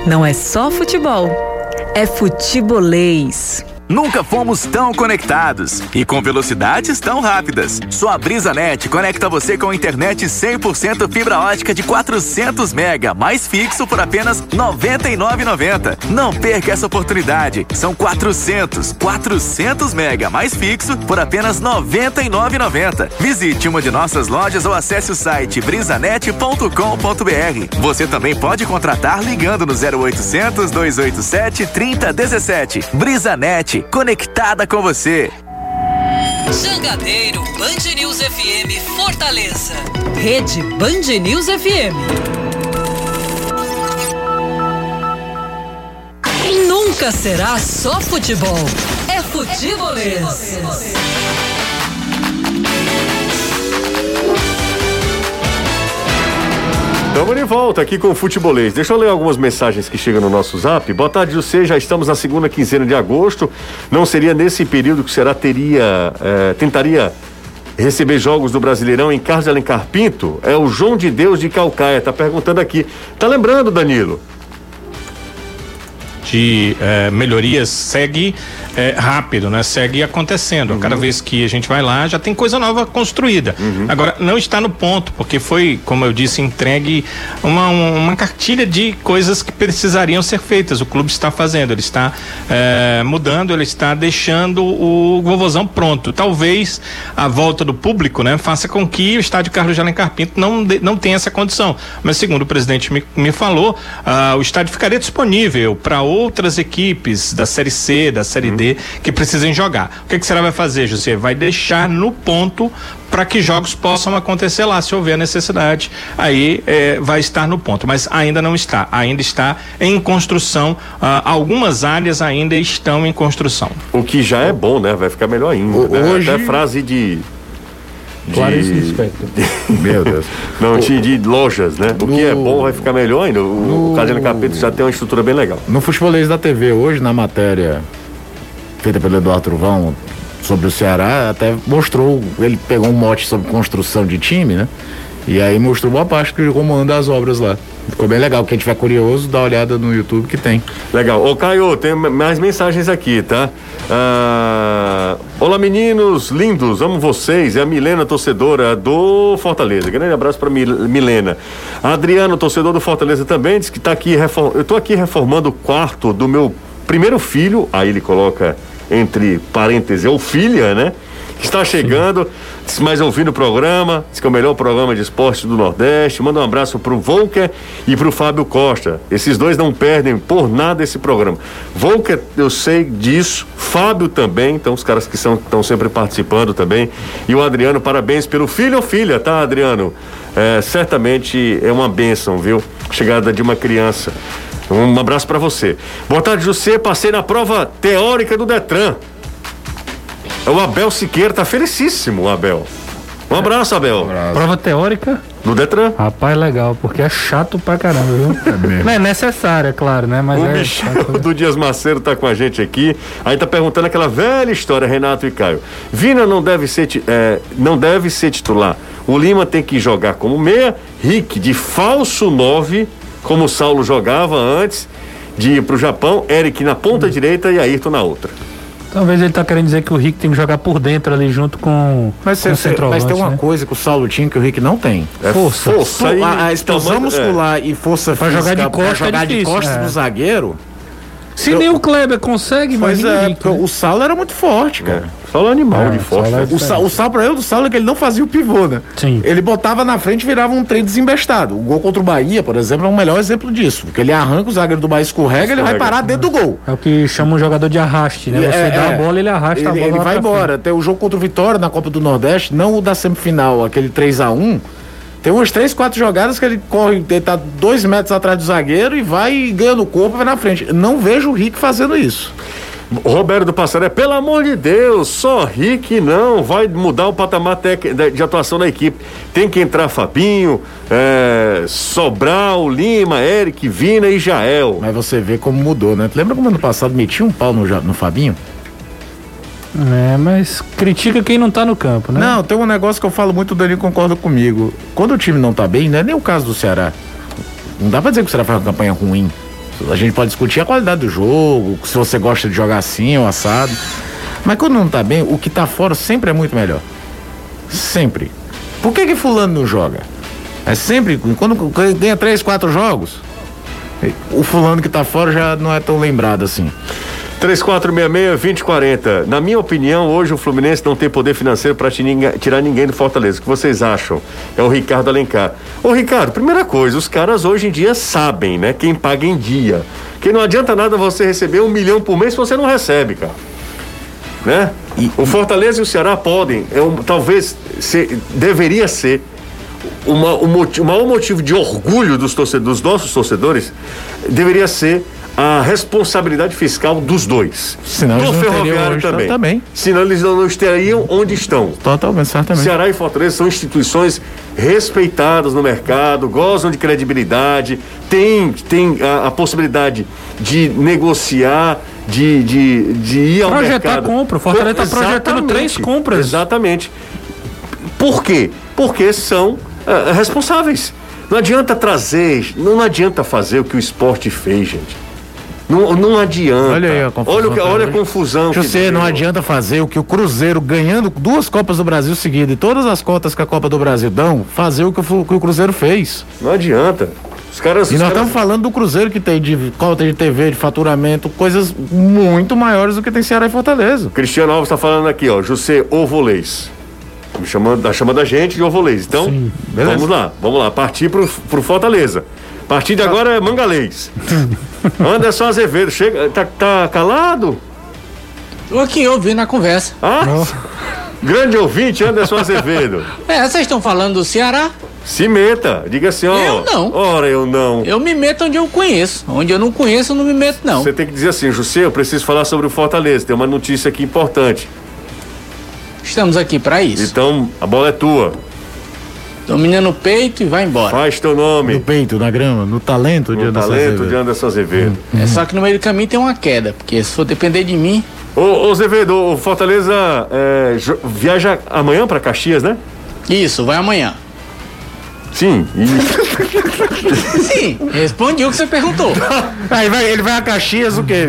Não é só futebol, é futebolês. Nunca fomos tão conectados e com velocidades tão rápidas. Só a BrisaNet conecta você com internet 100% fibra ótica de 400 mega, mais fixo por apenas R$ 99,90. Não perca essa oportunidade. São 400, 400 mega, mais fixo por apenas R$ 99,90. Visite uma de nossas lojas ou acesse o site brisanet.com.br. Você também pode contratar ligando no 0800 287 3017. BrisaNet conectada com você. Jangadeiro Band News FM Fortaleza. Rede Band News FM. Nunca será só futebol. É futebolês. Estamos de volta aqui com o Futebolês. Deixa eu ler algumas mensagens que chegam no nosso zap. Boa tarde, José. Já estamos na segunda quinzena de agosto. Não seria nesse período que será teria, eh, tentaria receber jogos do Brasileirão em Carlos de Alencar Pinto? É o João de Deus de Calcaia. Tá perguntando aqui. Tá lembrando, Danilo? de eh, melhorias segue eh, rápido, né? Segue acontecendo. Cada vez que a gente vai lá, já tem coisa nova construída. Agora, não está no ponto, porque foi, como eu disse, entregue uma, um- uma cartilha de coisas que precisariam ser feitas. O clube está fazendo, ele está eh, mudando, ele está deixando o vovozão pronto. Talvez a volta do público, né, faça com que o estádio Carlos de Alencar Pinto não, de- não tenha essa condição. Mas segundo o presidente me, me falou, ah, o estádio ficaria disponível para outras equipes da Série C, da Série D, que precisem jogar. O que, que será vai fazer, José? Vai deixar no ponto para que jogos possam acontecer lá, se houver necessidade. Aí eh, vai estar no ponto, mas ainda não está. Ainda está em construção. Ah, algumas áreas ainda estão em construção. O que já é bom, né? Vai ficar melhor ainda. O- né? hoje- Até frase de. de- Clarice Lispector. Meu Deus. Não, de, de lojas, né? O que é bom vai ficar melhor ainda. O, o de Alencar Pinto já tem uma estrutura bem legal. No Futebolês da TV hoje, na matéria feita pelo Eduardo Truvão sobre o Ceará, até mostrou, ele pegou um mote sobre construção de time, né? E aí mostrou boa parte de como anda as obras lá. Ficou bem legal. Quem tiver curioso, dá uma olhada no YouTube que tem. Legal. Ô, Caio, tem mais mensagens aqui, tá? Ah, olá, meninos lindos, amo vocês. É a Milena, torcedora do Fortaleza. Grande abraço Mil- Milena. Adriano, torcedor do Fortaleza também, diz que tá aqui, refor- eu tô aqui reformando o quarto do meu primeiro filho. Aí ele coloca entre parênteses, é o filha, né? Que está chegando, diz mais ouvindo o programa, diz que é o melhor programa de esporte do Nordeste. Manda um abraço pro Volker e pro Fábio Costa. Esses dois não perdem por nada esse programa. Volker, eu sei disso, Fábio também, então os caras que estão sempre participando também. E o Adriano, parabéns pelo filho ou filha, tá, Adriano? É, certamente é uma bênção, viu? Chegada de uma criança. Um abraço pra você. Boa tarde, José. Passei na prova teórica do Detran. É O Abel Siqueira tá felicíssimo, o Abel. Um abraço, Abel. Prova teórica? No Detran. Rapaz, legal, porque é chato pra caramba, viu? Não é necessário, é claro, né? Mas O é. Michel do Dias Maceiro tá com a gente aqui. Aí tá perguntando aquela velha história, Renato e Caio. Vina não deve ser, é, não deve ser titular. O Lima tem que jogar como meia. Rick de falso 9, como o Saulo jogava antes de ir pro Japão. Eric na ponta direita e Ayrton na outra. Talvez ele tá querendo dizer que o Rick tem que jogar por dentro ali junto com, Mas, com o cê- centroavante. mas tem uma né? coisa que o Saulo tinha que o Rick não tem. É Força. força e a, a explosão tamanho- é. muscular e força Pra jogar de física pra costa é jogar de difícil, costas é. no zagueiro. Se nem o Kleber consegue, o é, Rick. porque o Saulo era muito forte, cara. Saulo é animal É, de forte. Saulo é? O, Sa, o Saulo, pra eu do Saulo é que ele não fazia o pivô, né? Sim. Ele botava na frente e virava um trem desembestado. O gol contra o Bahia, por exemplo, é um melhor exemplo disso. Porque ele arranca, o zagueiro do Bahia escorrega, ele vai Escorrega. parar dentro do gol. É o que chama um jogador de arraste, né? Você É, dá é. a bola, ele arrasta Ele, a bola ele vai embora. Tem o jogo contra o Vitória na Copa do Nordeste, não o da semifinal, aquele 3 a 1 Tem umas três, quatro jogadas que ele corre, ele tá dois metros atrás do zagueiro e vai ganhando o corpo e vai na frente. Não vejo o Rick fazendo isso. Roberto do Passaré, pelo amor de Deus, só Rick não vai mudar o patamar tec- de de atuação da equipe. Tem que entrar Fabinho, é, Sobral, Lima, Eric, Vina e Jael. Mas você vê como mudou, né? Tu lembra como ano passado metia um pau no, no Fabinho? É, mas critica quem não tá no campo, né? Não, tem um negócio que eu falo muito, o Danilo concorda comigo. Quando o time não tá bem, não é nem o caso do Ceará. Não dá pra dizer que o Ceará faz uma campanha ruim. A gente pode discutir a qualidade do jogo, se você gosta de jogar assim ou assado. Mas quando não tá bem, o que tá fora sempre é muito melhor. Sempre. Por que que fulano não joga? É sempre, quando ganha três, quatro jogos, o fulano que tá fora já não é tão lembrado assim. 3466-2040. Na minha opinião, hoje o Fluminense não tem poder financeiro para tirar ninguém do Fortaleza. O que vocês acham? É o Ricardo Alencar. Ô, Ricardo, primeira coisa, os caras hoje em dia sabem, né? Quem paga em dia. Que não adianta nada você receber um milhão por mês se você não recebe, cara. Né? o Fortaleza e o Ceará podem, é um, talvez ser, deveria ser uma, o, moti- o maior motivo de orgulho dos, torcedores, dos nossos torcedores deveria ser a responsabilidade fiscal dos dois. Senão do ferroviário também. também. Senão eles não, não estariam onde estão. Totalmente, certamente. Ceará e Fortaleza são instituições respeitadas no mercado, gozam de credibilidade, tem, tem a, a possibilidade de negociar, de, de, de ir ao Projetar mercado. compra. O Fortaleza tá projetando três compras. Exatamente. Por quê? Porque são ah, responsáveis. Não adianta trazer, não adianta fazer o que o esporte fez, gente. Não, não adianta. Olha aí a confusão. Olha, o que- olha a confusão. José, não adianta fazer o que o Cruzeiro, ganhando duas Copas do Brasil seguidas e todas as cotas que a Copa do Brasil dão, fazer o que o, que o Cruzeiro fez. Não adianta. Os caras. E nós caras- estamos falando do Cruzeiro que tem de cota de TV, de faturamento, coisas muito maiores do que tem Ceará e Fortaleza. Cristiano Alves está falando aqui, ó, José Ovolês. Me chamando, tá chamando a gente de Ovolês. Então, beleza. vamos lá, vamos lá, partir pro, pro Fortaleza. A partir de agora é Mangalês. Anderson Azevedo, chega, tá, tá calado? Tô aqui ouvindo a conversa. Ah, grande ouvinte, Anderson Azevedo. É, vocês estão falando do Ceará? Se meta, diga assim, ó. Eu não. Ora, eu não. Eu me meto onde eu conheço. Onde eu não conheço, eu não me meto, não. Você tem que dizer assim, José, eu preciso falar sobre o Fortaleza. Tem uma notícia aqui importante. Estamos aqui pra isso. Então, a bola é tua. Domina no peito e vai embora. Faz teu nome. No peito, na grama, no talento de No Anderson talento Azevedo. de Anderson Azevedo. É só que no meio do caminho tem uma queda, porque se for depender de mim, Ô, ô Azevedo, o Fortaleza é, viaja amanhã pra Caxias, né? isso, vai amanhã. Sim. e- Sim, respondi o que você perguntou. Aí vai, ele vai a Caxias, o quê?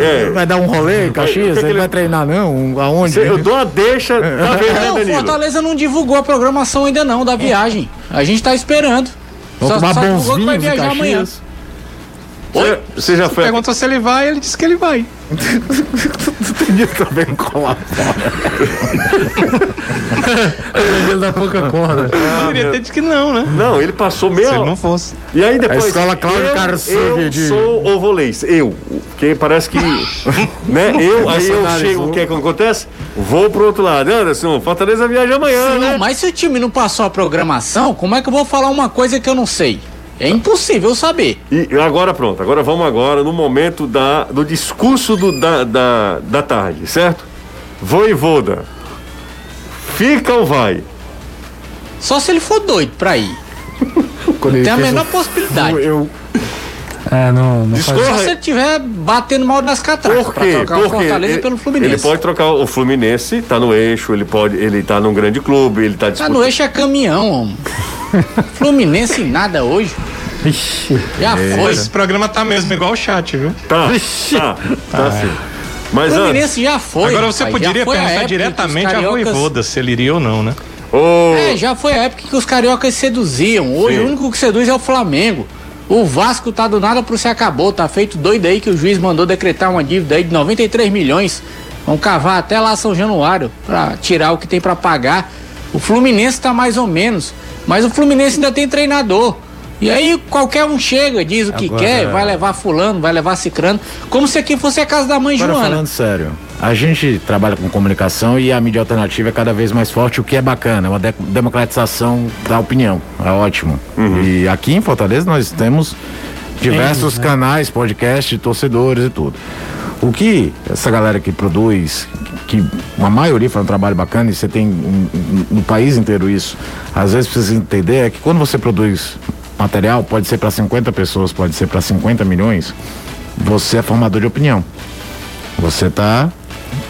É. Vai dar um rolê em O Caxias? que que ele, ele- vai treinar não? Aonde? Cê- eu dou a deixa. Tá vendo, né, Não, o Danilo? Fortaleza não divulgou a programação ainda não da viagem. A gente tá esperando. Vou Só, tomar só bons divulgou que vai vinhos em viajar amanhã. Caxias. Você- já foi. a- Perguntou se ele vai, ele disse que ele vai. Entendi também colar Ele dá pouca corda. Eu queria ter dito que não, né? Não, ele passou meia. Se ele não fosse. E aí depois. A escola Cláudio eu, Carlos eu de- sou ovolês. Eu. Porque parece que. né? Eu, aí eu chego, o que é que acontece? Vou pro outro lado. Anderson, Fortaleza viaja amanhã, Não, né? mas se o time não passou a programação, como é que eu vou falar uma coisa que eu não sei? É impossível saber. E agora pronto, agora vamos agora no momento da, do discurso do- da, da, da tarde, certo? Voivoda. Fica ou vai? Só se ele for doido pra ir. Quando Tem a menor o- possibilidade. Eu, É, não, não faz. Só Discorra. se ele estiver batendo mal das catracas Por pra quê? trocar o Porque Fortaleza ele, pelo Fluminense. ele pode trocar o Fluminense, tá no eixo, ele pode, ele tá num grande clube, ele tá Tá disputando. no eixo é caminhão, homem. Fluminense nada hoje. Ixi. Já foi. Esse programa tá mesmo igual o chat, viu? Tá, tá, tá sim. Mas antes, Fluminense já foi. Agora você poderia a perguntar os diretamente a cariocas- Voivoda se ele iria ou não, né? ô, É, já foi a época que os cariocas seduziam. Hoje Sim. o único que seduz é o Flamengo. O Vasco tá do nada pro se acabou. Tá feito doido aí que o juiz mandou decretar uma dívida aí de 93 milhões. Vão cavar até lá São Januário pra tirar o que tem pra pagar. O Fluminense tá mais ou menos. Mas o Fluminense ainda tem treinador. E aí qualquer um chega, diz o que Agora- quer, vai levar fulano, vai levar cicrano, como se aqui fosse a casa da mãe agora Joana. falando sério, a gente trabalha com comunicação e a mídia alternativa é cada vez mais forte, o que é bacana, é uma de- democratização da opinião, é ótimo. E aqui em Fortaleza nós temos diversos canais, podcast, torcedores e tudo. O que essa galera que produz, que uma maioria faz um trabalho bacana, e você tem no país inteiro isso, às vezes precisa entender é que quando você produz material, pode ser para 50 pessoas, pode ser para 50 milhões, você é formador de opinião. Você tá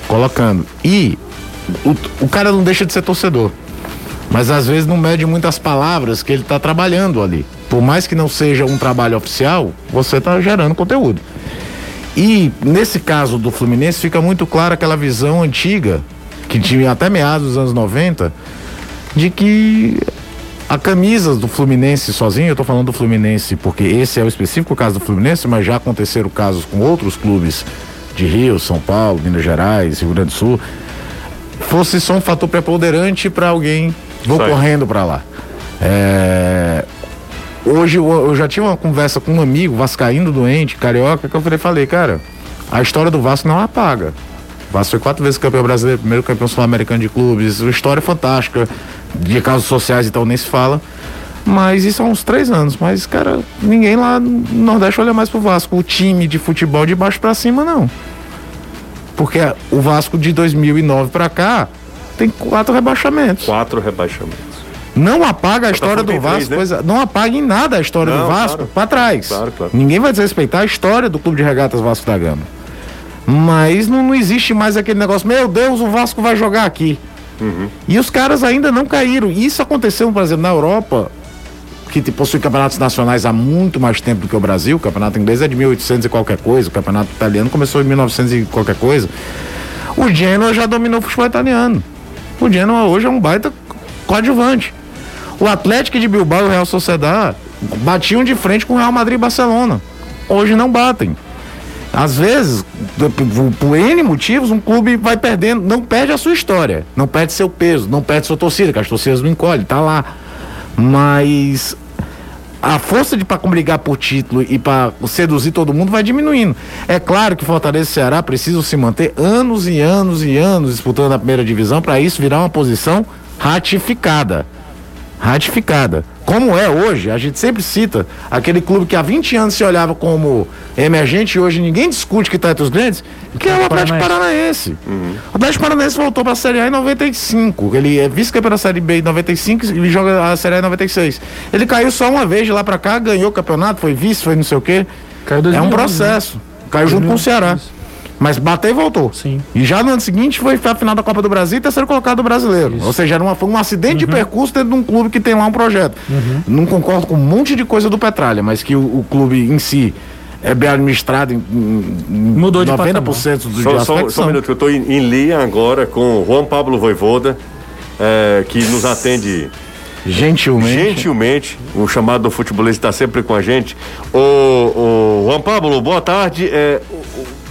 colocando. E o, o cara não deixa de ser torcedor. Mas às vezes não mede muitas palavras que ele tá trabalhando ali. Por mais que não seja um trabalho oficial, você tá gerando conteúdo. E nesse caso do Fluminense fica muito clara aquela visão antiga, que tinha até meados dos anos 90, de que a camisa do Fluminense sozinho, eu tô falando do Fluminense porque esse é o específico caso do Fluminense, mas já aconteceram casos com outros clubes de Rio, São Paulo, Minas Gerais, Rio Grande do Sul, fosse só um fator preponderante para alguém vou Sai. correndo para lá. É, Hoje eu, já tive uma conversa com um amigo vascaíno doente, carioca, que eu falei, falei, cara, a história do Vasco não apaga. O Vasco foi quatro vezes campeão brasileiro, primeiro campeão sul-americano de clubes, uma história fantástica, de casos sociais então nem se fala. Mas isso há uns três anos. Mas, cara, ninguém lá no Nordeste olha mais pro Vasco. O time de futebol de baixo pra cima, não. Porque o Vasco de 2009 pra cá tem quatro rebaixamentos. Quatro rebaixamentos. Não apaga a história do Vasco, né? pois é, não apaga em nada a história Não, do Vasco claro. pra trás. Claro, claro. Ninguém vai desrespeitar a história do Clube de Regatas Vasco da Gama. Mas não, não existe mais aquele negócio, meu Deus, o Vasco vai jogar aqui. Uhum. E os caras ainda não caíram. E isso aconteceu, por exemplo, na Europa, que te- possui campeonatos nacionais há muito mais tempo do que o Brasil. O campeonato inglês é de 1800 e qualquer coisa, o campeonato italiano começou em 1900 e qualquer coisa. O Genoa já dominou o futebol italiano. O Genoa hoje é um baita coadjuvante. O Atlético de Bilbao e o Real Sociedad batiam de frente com o Real Madrid e Barcelona. Hoje não batem. Às vezes, por- N motivos, um clube vai perdendo, não perde a sua história, não perde seu peso, não perde sua torcida, que as torcidas não encolhem, tá lá. Mas a força de para brigar por título e para seduzir todo mundo vai diminuindo. É claro que Fortaleza e Ceará precisam se manter anos e anos e anos disputando a primeira divisão para isso virar uma posição ratificada. Ratificada. Como é hoje, a gente sempre cita aquele clube que há 20 anos se olhava como emergente e hoje ninguém discute que está entre os grandes, que é o Atlético Paranaense. O Atlético Paranaense voltou para a Série A em 95. Ele é vice-campeão da Série B em 95 e joga a Série A em 96. Ele caiu só uma vez de lá para cá, ganhou o campeonato, foi vice, foi não sei o quê. Caiu É 2011, um processo. Caiu junto com o Ceará. Mas bateu e voltou. Sim. E já no ano seguinte foi a final da Copa do Brasil e terceiro colocado do brasileiro. Ou seja, era uma, foi um acidente de percurso dentro de um clube que tem lá um projeto. Não concordo com um monte de coisa do Petralha, mas que o, o clube em si é bem administrado em, em Mudou de 90% dos Só, só, aspectos só um minuto, que eu estou em, em linha agora com o Juan Pablo Voivoda, eh, que nos atende Gentilmente. gentilmente. O chamado do futebolista está sempre com a gente. O, o Juan Pablo, boa tarde. Eh,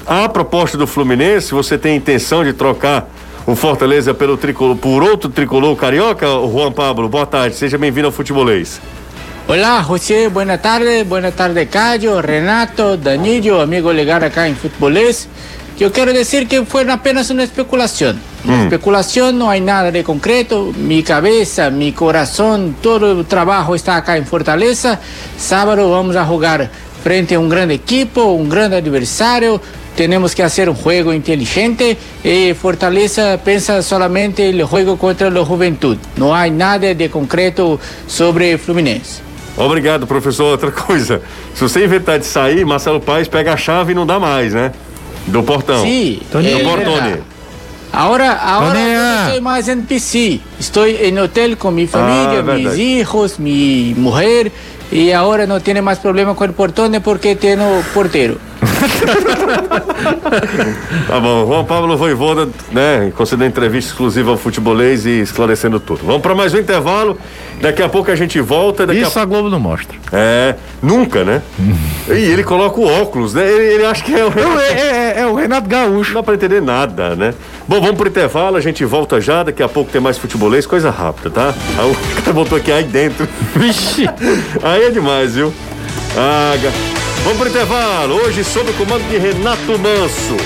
a proposta do Fluminense, você tem intenção de trocar o Fortaleza pelo tricolor, por outro tricolor carioca, o Juan Pablo? Boa tarde, seja bem-vindo ao Futebolês. Olá, José, buenas tardes, buenas tardes, Caio, Renato, Danilo, amigo legal acá en Futbolés. Yo quiero decir que fue apenas una especulación. Una especulación, no hay nada de concreto. Mi cabeza, mi corazón, todo el trabajo está acá en Fortaleza. Sábado vamos a jugar frente a un gran equipo, un gran adversario. Tenemos que hacer un juego inteligente. Y Fortaleza pensa solamente el juego contra la juventud. No hay nada de concreto sobre Fluminense. Obrigado, professor. Outra coisa, se você inventar de sair, Marcelo Paes pega a chave e não dá mais, né? Do portão. Sí, Do es portone. verdad. Ahora, yo ah. no estoy más en PC. Estoy en hotel con mi familia, verdad. mis hijos, mi mujer. Y ahora no tiene más problema con el portón porque tengo portero. Tá bom, Juan Pablo Voivoda, né, concedendo entrevista exclusiva ao futebolês e esclarecendo tudo. Vamos para mais um intervalo. Daqui a pouco a gente volta. Isso a Globo não mostra. a... É, nunca, né? e ele coloca o óculos, né? Ele, ele acha que é o Não, é, é- é o Renato Gaúcho. Não dá pra entender nada, né? Bom, vamos pro intervalo, a gente volta já, daqui a pouco tem mais futebolês, coisa rápida, tá? Aí o cara voltou aqui aí dentro. Vixe. Aí é demais, viu? Ah, Vamos pro intervalo, hoje sob o comando de Renato Manso.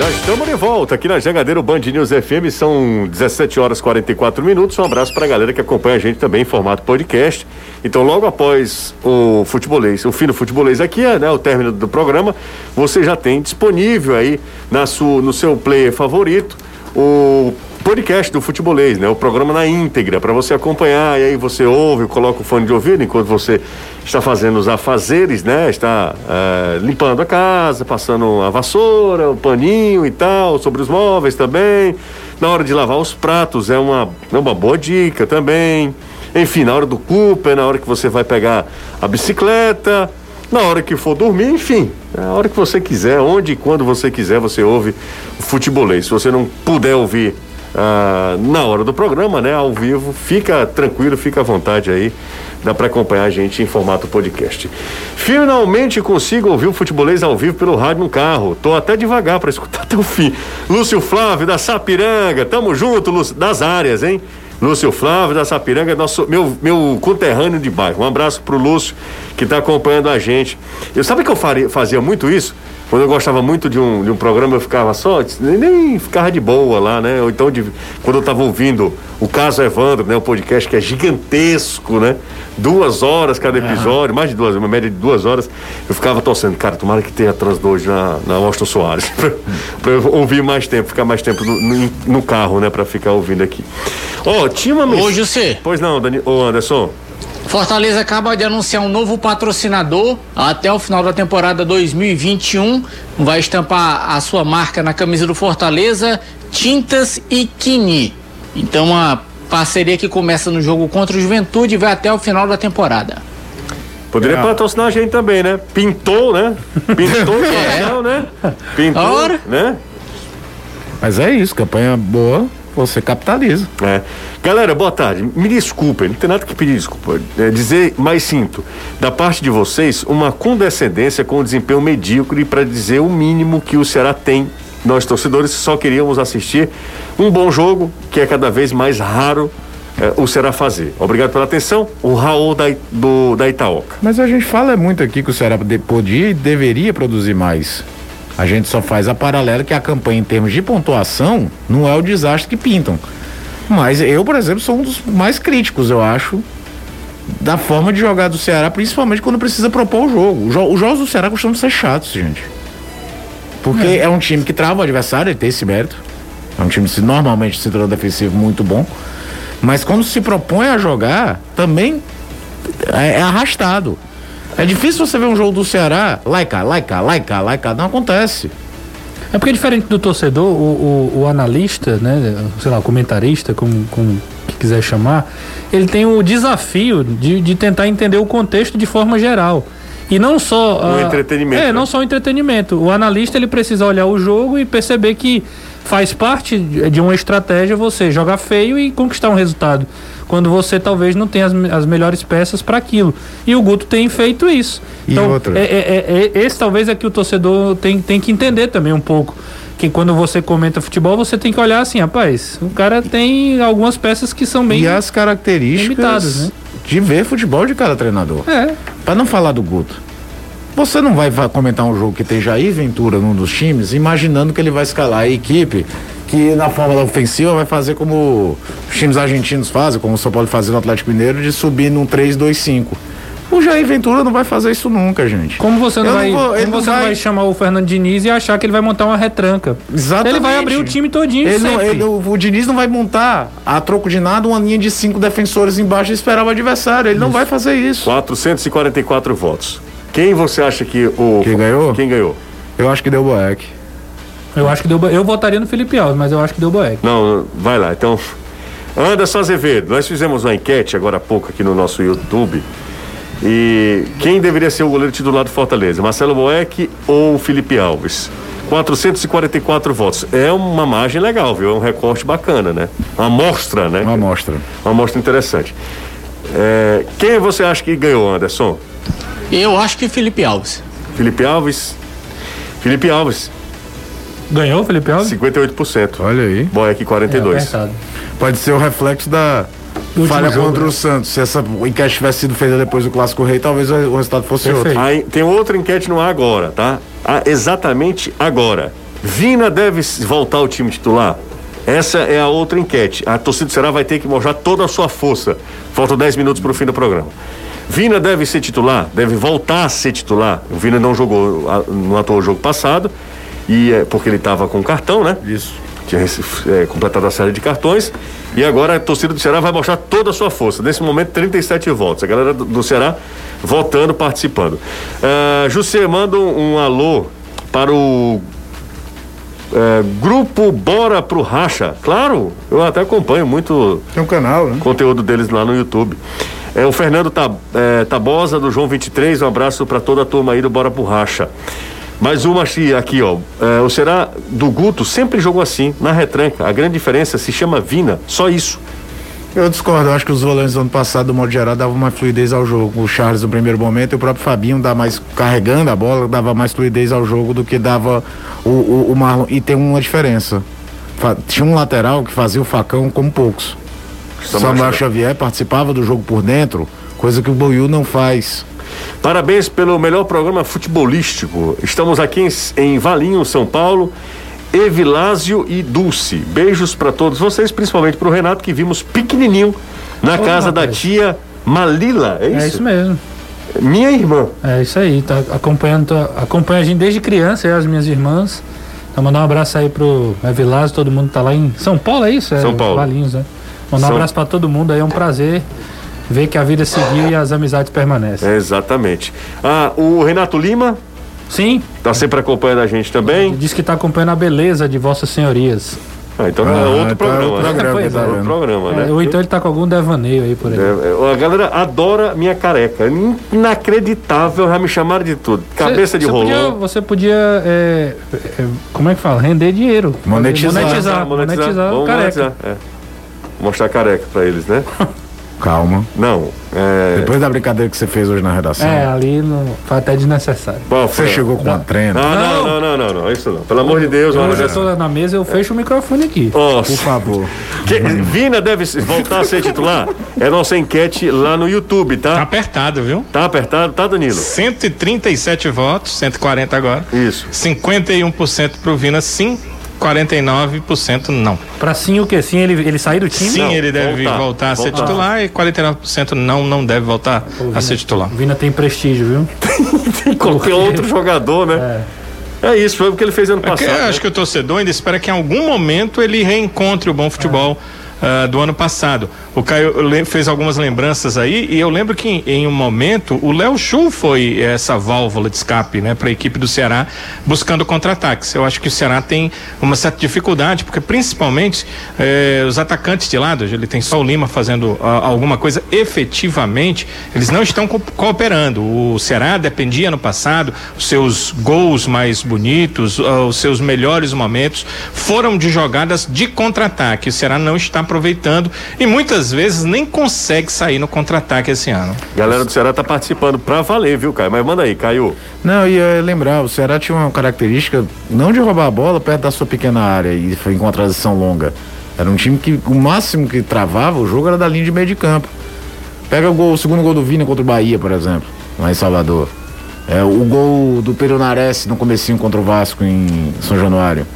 Já estamos de volta aqui na Jangadeiro Band News FM, são 17 horas e 44 minutos. Um abraço pra galera que acompanha a gente também em formato podcast. Então, logo após o futebolês, o fim do futebolês aqui, né, o término do programa, você já tem disponível aí na sua, no seu player favorito o podcast do futebolês, né? O programa na íntegra para você acompanhar e aí você ouve, coloca o fone de ouvido enquanto você está fazendo os afazeres, né? Está eh, limpando a casa, passando a vassoura, o paninho e tal, sobre os móveis também. Na hora de lavar os pratos é uma, é uma boa dica também. Enfim, na hora do Cooper, na hora que você vai pegar a bicicleta, na hora que for dormir, enfim, na hora que você quiser, onde e quando você quiser, você ouve o futebolês. Se você não puder ouvir ah, na hora do programa, né, ao vivo, fica tranquilo, fica à vontade aí. Dá para acompanhar a gente em formato podcast. Finalmente consigo ouvir o futebolês ao vivo pelo rádio no carro. Tô até devagar para escutar até o fim. Lúcio Flávio da Sapiranga, tamo junto, Lúcio, das áreas, hein? Lúcio Flávio da Sapiranga, nosso, meu, meu conterrâneo de bairro. Um abraço pro Lúcio que está acompanhando a gente. Eu sabe que eu faria, fazia muito isso? Quando eu gostava muito de um, de um programa, eu ficava só, nem, nem ficava de boa lá, né? Ou então, de, quando eu estava ouvindo o caso Evandro, né? O podcast que é gigantesco, né? Duas horas cada episódio, mais de duas, uma média de duas horas, eu ficava torcendo, cara, tomara que tenha trânsito hoje na, na Austin Soares, pra, pra eu ouvir mais tempo, ficar mais tempo no, no, no carro, né? Pra ficar ouvindo aqui. Ó, tinha uma. Ô, José. Pois não, Dani... Ô, Anderson. Fortaleza acaba de anunciar um novo patrocinador até o final da temporada 2021. Vai estampar a sua marca na camisa do Fortaleza, Tintas e Kini. Então, uma parceria que começa no jogo contra o Juventude e vai até o final da temporada. Poderia patrocinar a gente também, né? Pintou, né? Pintou o coração, né? Pintou, Ora. né? Mas é isso, campanha boa, você capitaliza. É. Galera, boa tarde. Me desculpem, não tem nada que pedir desculpa. É dizer, mas sinto, da parte de vocês, uma condescendência com o desempenho medíocre para dizer o mínimo que o Ceará tem. Nós, torcedores, só queríamos assistir um bom jogo, que é cada vez mais raro é, o Ceará fazer. Obrigado pela atenção. O Raul da, do, da Itaoca. Mas a gente fala muito aqui que o Ceará de- podia e deveria produzir mais. A gente só faz a paralela que a campanha em termos de pontuação não é o desastre que pintam. Mas eu, por exemplo, sou um dos mais críticos, eu acho, da forma de jogar do Ceará, principalmente quando precisa propor o jogo. Os jogos do Ceará costumam ser chatos, gente. Porque é, um time que trava o adversário, ele tem esse mérito. É um time que normalmente setor defensivo muito bom. Mas quando se propõe a jogar, também é, é arrastado. É difícil você ver um jogo do Ceará, cá, lá e cá. Não acontece. É porque diferente do torcedor, o, o, o analista, né, sei lá, o comentarista, como, como que quiser chamar, ele tem o desafio de, de tentar entender o contexto de forma geral. E não só. O entretenimento, É, né? não só o entretenimento. O analista ele precisa olhar o jogo e perceber que faz parte de uma estratégia você jogar feio e conquistar um resultado. Quando você talvez não tenha as, as melhores peças para aquilo. E o Guto tem feito isso. E então, outra? é, é- é- esse talvez é que o torcedor tem, tem que entender também um pouco. Que quando você comenta futebol, você tem que olhar assim, rapaz, o cara tem algumas peças que são bem. e as características limitadas, né? de ver futebol de cada treinador. É. Pra não falar do Guto. Você não vai va- comentar um jogo que tem Jair Ventura num dos times, imaginando que ele vai escalar a equipe que na forma da ofensiva vai fazer como os times argentinos fazem, como o São Paulo fazia no Atlético Mineiro, de subir num 3-2-5. O Jair Ventura não vai fazer isso nunca, gente. Como você não Eu vai, vou- ele como você não vai chamar o Fernando Diniz e achar que ele vai montar uma retranca? Exatamente. Ele vai abrir o time todinho Ele não- sempre. ele- o, o Diniz não vai montar, a troco de nada, uma linha de cinco defensores embaixo e esperar o adversário. Ele não vai fazer isso. 444 votos. Quem você acha que o. Quem ganhou? Quem ganhou? Eu acho que deu Boeck. Eu acho que deu. Eu votaria no Felipe Alves, mas eu acho que deu Boeck. Não, vai lá. Então, Anderson Azevedo, nós fizemos uma enquete agora há pouco aqui no nosso YouTube. E quem deveria ser o goleiro titular do Fortaleza? Marcelo Boeck ou Felipe Alves? 444 votos. É uma margem legal, viu? É um recorte bacana, né? Uma amostra, né? Uma amostra. Uma amostra interessante. É, quem você acha que ganhou, Anderson? Eu acho que Felipe Alves. Felipe Alves? Felipe Alves, Ganhou o Felipe Alves? 58%. Olha aí. Boeck, É, 42%. apertado. Pode ser o reflexo da último falha jogo, contra né? o Santos. Se essa enquete tivesse sido feita depois do Clássico Rei, talvez o resultado fosse Perfeito. outro. Aí, tem outra enquete no ar agora, tá? Ah, exatamente agora. Vina deve voltar ao time titular? Essa é a outra enquete. A torcida do Ceará vai ter que mostrar toda a sua força. Faltam 10 minutos para o fim do programa. Vina deve ser titular? Deve voltar a ser titular? O Vina não jogou, não atuou o jogo passado, e é porque ele estava com cartão, né? Isso. tinha é, completado a série de cartões e agora a torcida do Ceará vai mostrar toda a sua força. Nesse momento, 37 votos. A galera do, do Ceará votando, participando. Uh, José, manda um, um alô para o é, grupo Bora pro Racha. Claro, eu até acompanho muito Tem um canal, né? conteúdo deles lá no YouTube. É o Fernando é, Tabosa, do João 23, um abraço para toda a turma aí do Bora pro Racha. Mais uma aqui, ó. É, o Será do Guto sempre jogou assim, na retranca. A grande diferença se chama Vina, só isso. Eu discordo, eu acho que os volantes do ano passado, do modo geral, davam mais fluidez ao jogo. O Charles no primeiro momento e o próprio Fabinho dá mais carregando a bola, dava mais fluidez ao jogo do que dava o, o, o Marlon. E tem uma diferença. Tinha um lateral que fazia o facão como poucos. Samuel Samuel Xavier participava do jogo por dentro, coisa que o Boiú não faz. Parabéns pelo melhor programa futebolístico. Estamos aqui em, em Valinho, São Paulo. Evilásio e Dulce. Beijos para todos vocês, principalmente para o Renato, que vimos pequenininho na Ô, casa da rapaz. tia Malila. É isso? É isso mesmo. Minha irmã. É isso aí, tá acompanhando, tá- acompanha a gente desde criança, eu as minhas irmãs. Então mandar um abraço aí pro Evilásio, todo mundo tá lá em São Paulo, é isso? É, São Paulo. Valinhos, né? Mandar São- um abraço pra todo mundo aí, é um prazer ver que a vida seguiu e as amizades permanecem. É, exatamente. Ah, o Renato Lima Sim, tá sempre acompanhando a gente também. diz que tá acompanhando a beleza de vossas senhorias. Ah, então é Ah, outro então programa. é outro né? programa, Pois tá é. Outro vendo? programa, né? É, ou então ele tá com algum devaneio aí por aí. É, é, a galera adora minha careca. Inacreditável, já me chamaram de tudo. Cabeça de você rolão. Você podia, é, é, como é que fala? Render dinheiro. Monetizar. Monetizar, monetizar, Vamos careca. monetizar, é. Mostrar careca pra eles, né? Calma. Não. É... Depois da brincadeira que você fez hoje na redação, É, ali não, foi até desnecessário. Qual você foi? chegou com uma trena. Ah, não, não, não, não, não, isso não. Pelo amor de Deus, Eu mano. já tô na mesa, eu fecho o microfone aqui. Nossa. Por favor. Que- Vina deve voltar a ser titular? É nossa enquete lá no YouTube, Tá tá? apertado, viu? Tá apertado, tá, Danilo? 137 votos, 140 agora. Isso. 51% pro Vina sim, 49% não. Pra sim o que? Sim, ele, ele sair do time? Sim, Não, ele deve voltar, voltar, a ser voltar. titular e 49% não, não deve voltar a ser titular. O Vina tem prestígio, viu? Tem qualquer outro jogador, né? É. isso, foi o que ele fez ano É que passado. eu né? acho que o torcedor ainda espera que em algum momento ele reencontre o bom futebol ah, do ano passado. O Caio fez algumas lembranças aí e eu lembro que em, em um momento o Léo Chu foi essa válvula de escape, né, para a equipe do Ceará buscando contra-ataques. Eu acho que o Ceará tem uma certa dificuldade porque principalmente eh, os atacantes de lado, ele tem só o Lima fazendo ah, alguma coisa efetivamente, eles não estão co- cooperando. O Ceará dependia no passado, os seus gols mais bonitos, ah, os seus melhores momentos foram de jogadas de contra-ataque. O Ceará não está aproveitando e muitas vezes nem consegue sair no contra-ataque esse ano. Galera do Ceará tá participando pra valer, viu, Caio? Mas manda aí, Caio. Não, e ia lembrar, o Ceará tinha uma característica não de roubar a bola perto da sua pequena área e foi uma transição longa. Era um time que o máximo que travava o jogo era da linha de meio de campo. Pega o, gol, o segundo gol do Vina contra o Bahia, por exemplo, lá em Salvador. É, o gol do Peronares no comecinho contra o Vasco em São Januário.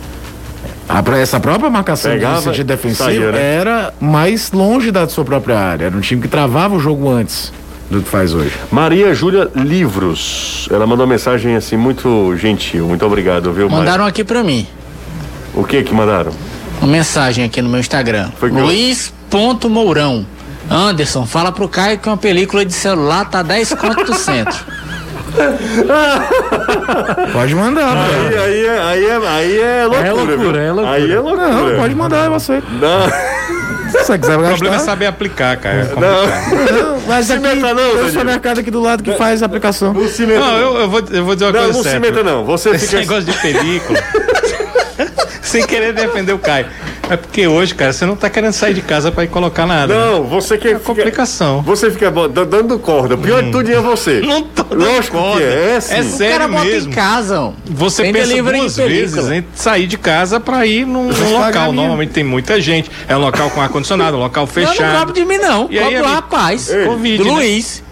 A, pra- essa própria marcação Pegava, de sentido defensivo saía, né? era mais longe da sua própria área. Era um time que travava o jogo antes do que faz hoje. Maria Júlia Livros. Ela mandou uma mensagem assim muito gentil. Muito obrigado, viu, Maria? Mandaram aqui pra mim O que que mandaram? uma mensagem aqui no meu Instagram. Foi que eu- Luiz.mourão. Anderson, fala pro Caio que uma película de celular tá 10 conto do centro. Pode mandar, Aí, velho. aí, é, aí, é, aí é loucura, loucura, viu? é loucura. Aí é loucura. Não, pode mandar, é você. Não, Se você quiser O problema é gastar. saber aplicar, cara. É não. Não, mas aqui Cimenta não, tem o Danilo. supermercado aqui do lado que faz a aplicação. Não cimenta. Não, eu, eu vou, eu vou dizer uma Não, coisa não séria. cimenta não. Você Esse fica. negócio de película. Sem querer defender o Caio. É porque hoje, cara, você não tá querendo sair de casa pra ir colocar nada. né? Não, você que É complicação. Você fica dando corda. O pior de tudo é você. Não tô dando Lógico conta. que é, é sim. É o cara sério bota mesmo. em casa. ó. Você Tem pensa duas vezes em sair de casa pra ir num, num local. Normalmente tem muita gente. É um local com ar-condicionado, um local Não, não fechado. cobra de mim, não. E aí, amigo? rapaz. Ei, Covid, do né?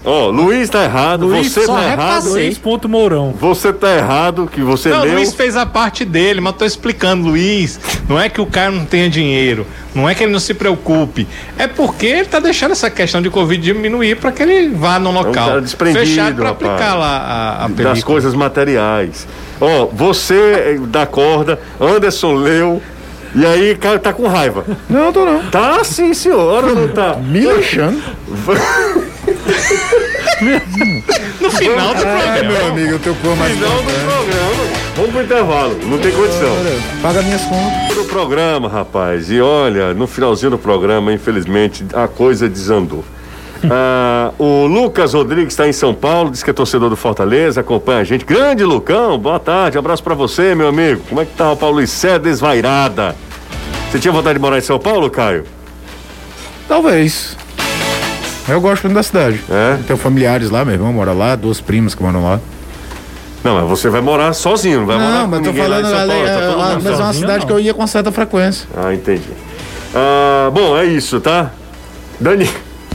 Ó, Luiz tá errado, Luiz você tá errado. Luiz ponto Mourão. Você tá errado, que você Não, o leu. Luiz fez a parte dele, mas tô explicando, Luiz. Não é que o cara não tenha dinheiro, não é que ele não se preocupe. É porque ele tá deixando essa questão de Covid diminuir para que ele vá num local É cara desprendido, fechado para aplicar lá a, a película. das coisas materiais. Ó, você eh, da corda, Anderson leu. E aí, cara, tá com raiva. Não, tô não. Tá sim, senhora, não tá? Me. No final do programa. meu amigo, eu tenho cor mais Final do programa. Vamos pro intervalo, não tem condição. Paga minhas contas. Do programa, rapaz. E olha, no finalzinho do programa, infelizmente, a coisa desandou. Ah, o Lucas Rodrigues está em São Paulo, diz que é torcedor do Fortaleza, acompanha a gente. Grande Lucão, boa tarde, abraço pra você, meu amigo. Como é que tá o Paulo Icé desvairada? Você tinha vontade de morar em São Paulo, Caio? Talvez. Eu gosto muito da cidade. É? Tenho familiares lá, meu irmão mora lá, duas primas que moram lá. Não, mas você vai morar sozinho, não vai morar não, com mas tô ninguém lá em falando, São ali, Paulo, tá é, todo lá- mas é uma cidade não. que eu ia com certa frequência. Ah, entendi. Ah, bom, é isso, tá? Dani,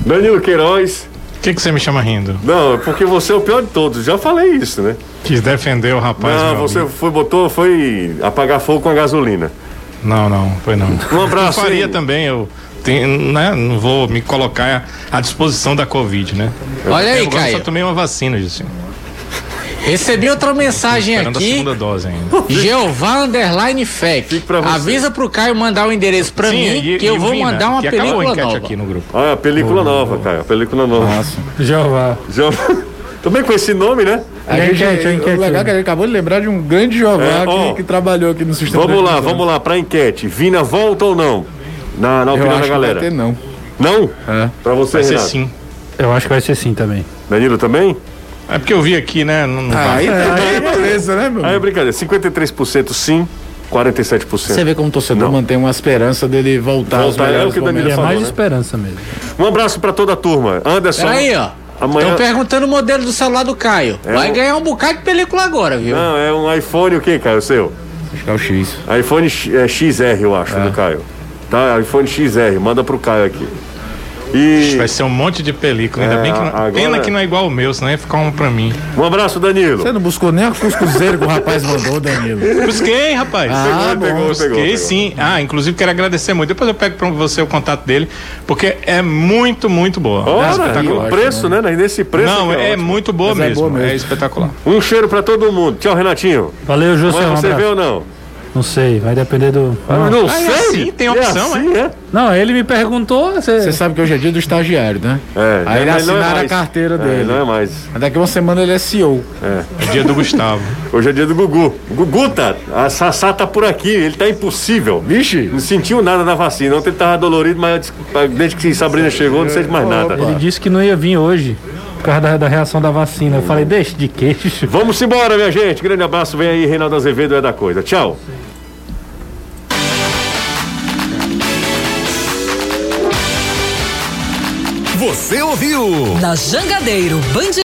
Danilo Queiroz, Por que, que você me chama rindo? Não, porque você é o pior de todos. Já falei isso, né? Quis defender o rapaz. não, meu você amigo. foi, botou, foi apagar fogo com a gasolina. Não, não, foi não. Um abraço, Eu faria hein? também, eu tenho, né, não vou me colocar à disposição da Covid, né? Olha aí, eu Caio. só tomei uma vacina, Jussi. Recebi outra mensagem Esperando a aqui. segunda dose ainda. Jeová Underline Fec. pra você. Avisa pro Caio mandar o endereço pra Sim, mim e- que e eu vou Vina, mandar uma película enquete nova. aqui no grupo. Ah, a película nova, cara. A película nova. Nossa. Jeová. Também com esse nome, né? A a gente, enquete, a o enquete? legal é que a gente acabou de lembrar de um grande Jeová É, que, que trabalhou aqui no sistema. Vamos lá, transmissão. vamos lá, pra enquete. Vina volta ou não? Na, na opinião da que galera. vai ter não. Não? É. Pra você, Vai ser Renato. sim. Eu acho que vai ser sim também. Danilo também? É porque eu vi aqui, né? Não, não Ah, vai. aí, aí beleza, né, meu? Aí é brincadeira. 53% sim, 47%. Você vê como o torcedor Não. mantém uma esperança dele voltar, aos Voltar, é o melhores que o Danilo E é mais né? esperança mesmo. Um abraço pra toda a turma. Anderson. Peraí, ó. Amanhã. Estão perguntando o modelo do celular do Caio. É Vai um- ganhar um bocado de película agora, viu? Não, é um iPhone o que, Caio? O seu? Acho que é o X. iPhone é, XR, eu acho, do Caio. Tá? iPhone XR, manda pro Caio aqui. E Vai ser um monte de película. Ainda É, bem que não, agora- Pena que não é igual o meu, senão ia ficar um pra mim. um abraço, Danilo. Você não buscou nem a cuscuzeira que o rapaz mandou, Danilo. Busquei, rapaz. Ah, Pegou, bom. pegou, Busquei pegou, pegou. sim. Ah, inclusive quero agradecer muito. Depois eu pego pra você o contato dele, porque é muito, muito boa. Ora, é e espetacular. o preço, né? Nesse preço. Não, é ótimo. muito boa Mas é mesmo. boa mesmo. É espetacular. Um cheiro pra todo mundo. Tchau, Renatinho. Valeu. Amanhã Um você vê ou não? Não sei, vai depender do. Ah, não Ah, é assim, tem opção, é? Assim, é? Não, ele me perguntou. Você... Você sabe que hoje é dia do estagiário, né? É, Aí ele é assinaram a mais. carteira É, dele. não é mais. Mas daqui uma semana ele é CEO. É dia do Gustavo. Hoje é dia do Gugu. Gugu tá. A Sassá tá por aqui. Ele tá impossível. Vixe! Não sentiu nada na vacina. Ontem ele tava dolorido, mas desde que Sabrina chegou, não sente mais nada. Ele disse que não ia vir hoje. Por causa da, da reação da vacina. Eu falei, deixa de queixo. Vamos embora, minha gente. Grande abraço. Vem aí, Reinaldo Azevedo é da coisa. Tchau. Você ouviu? Na Jangadeiro Band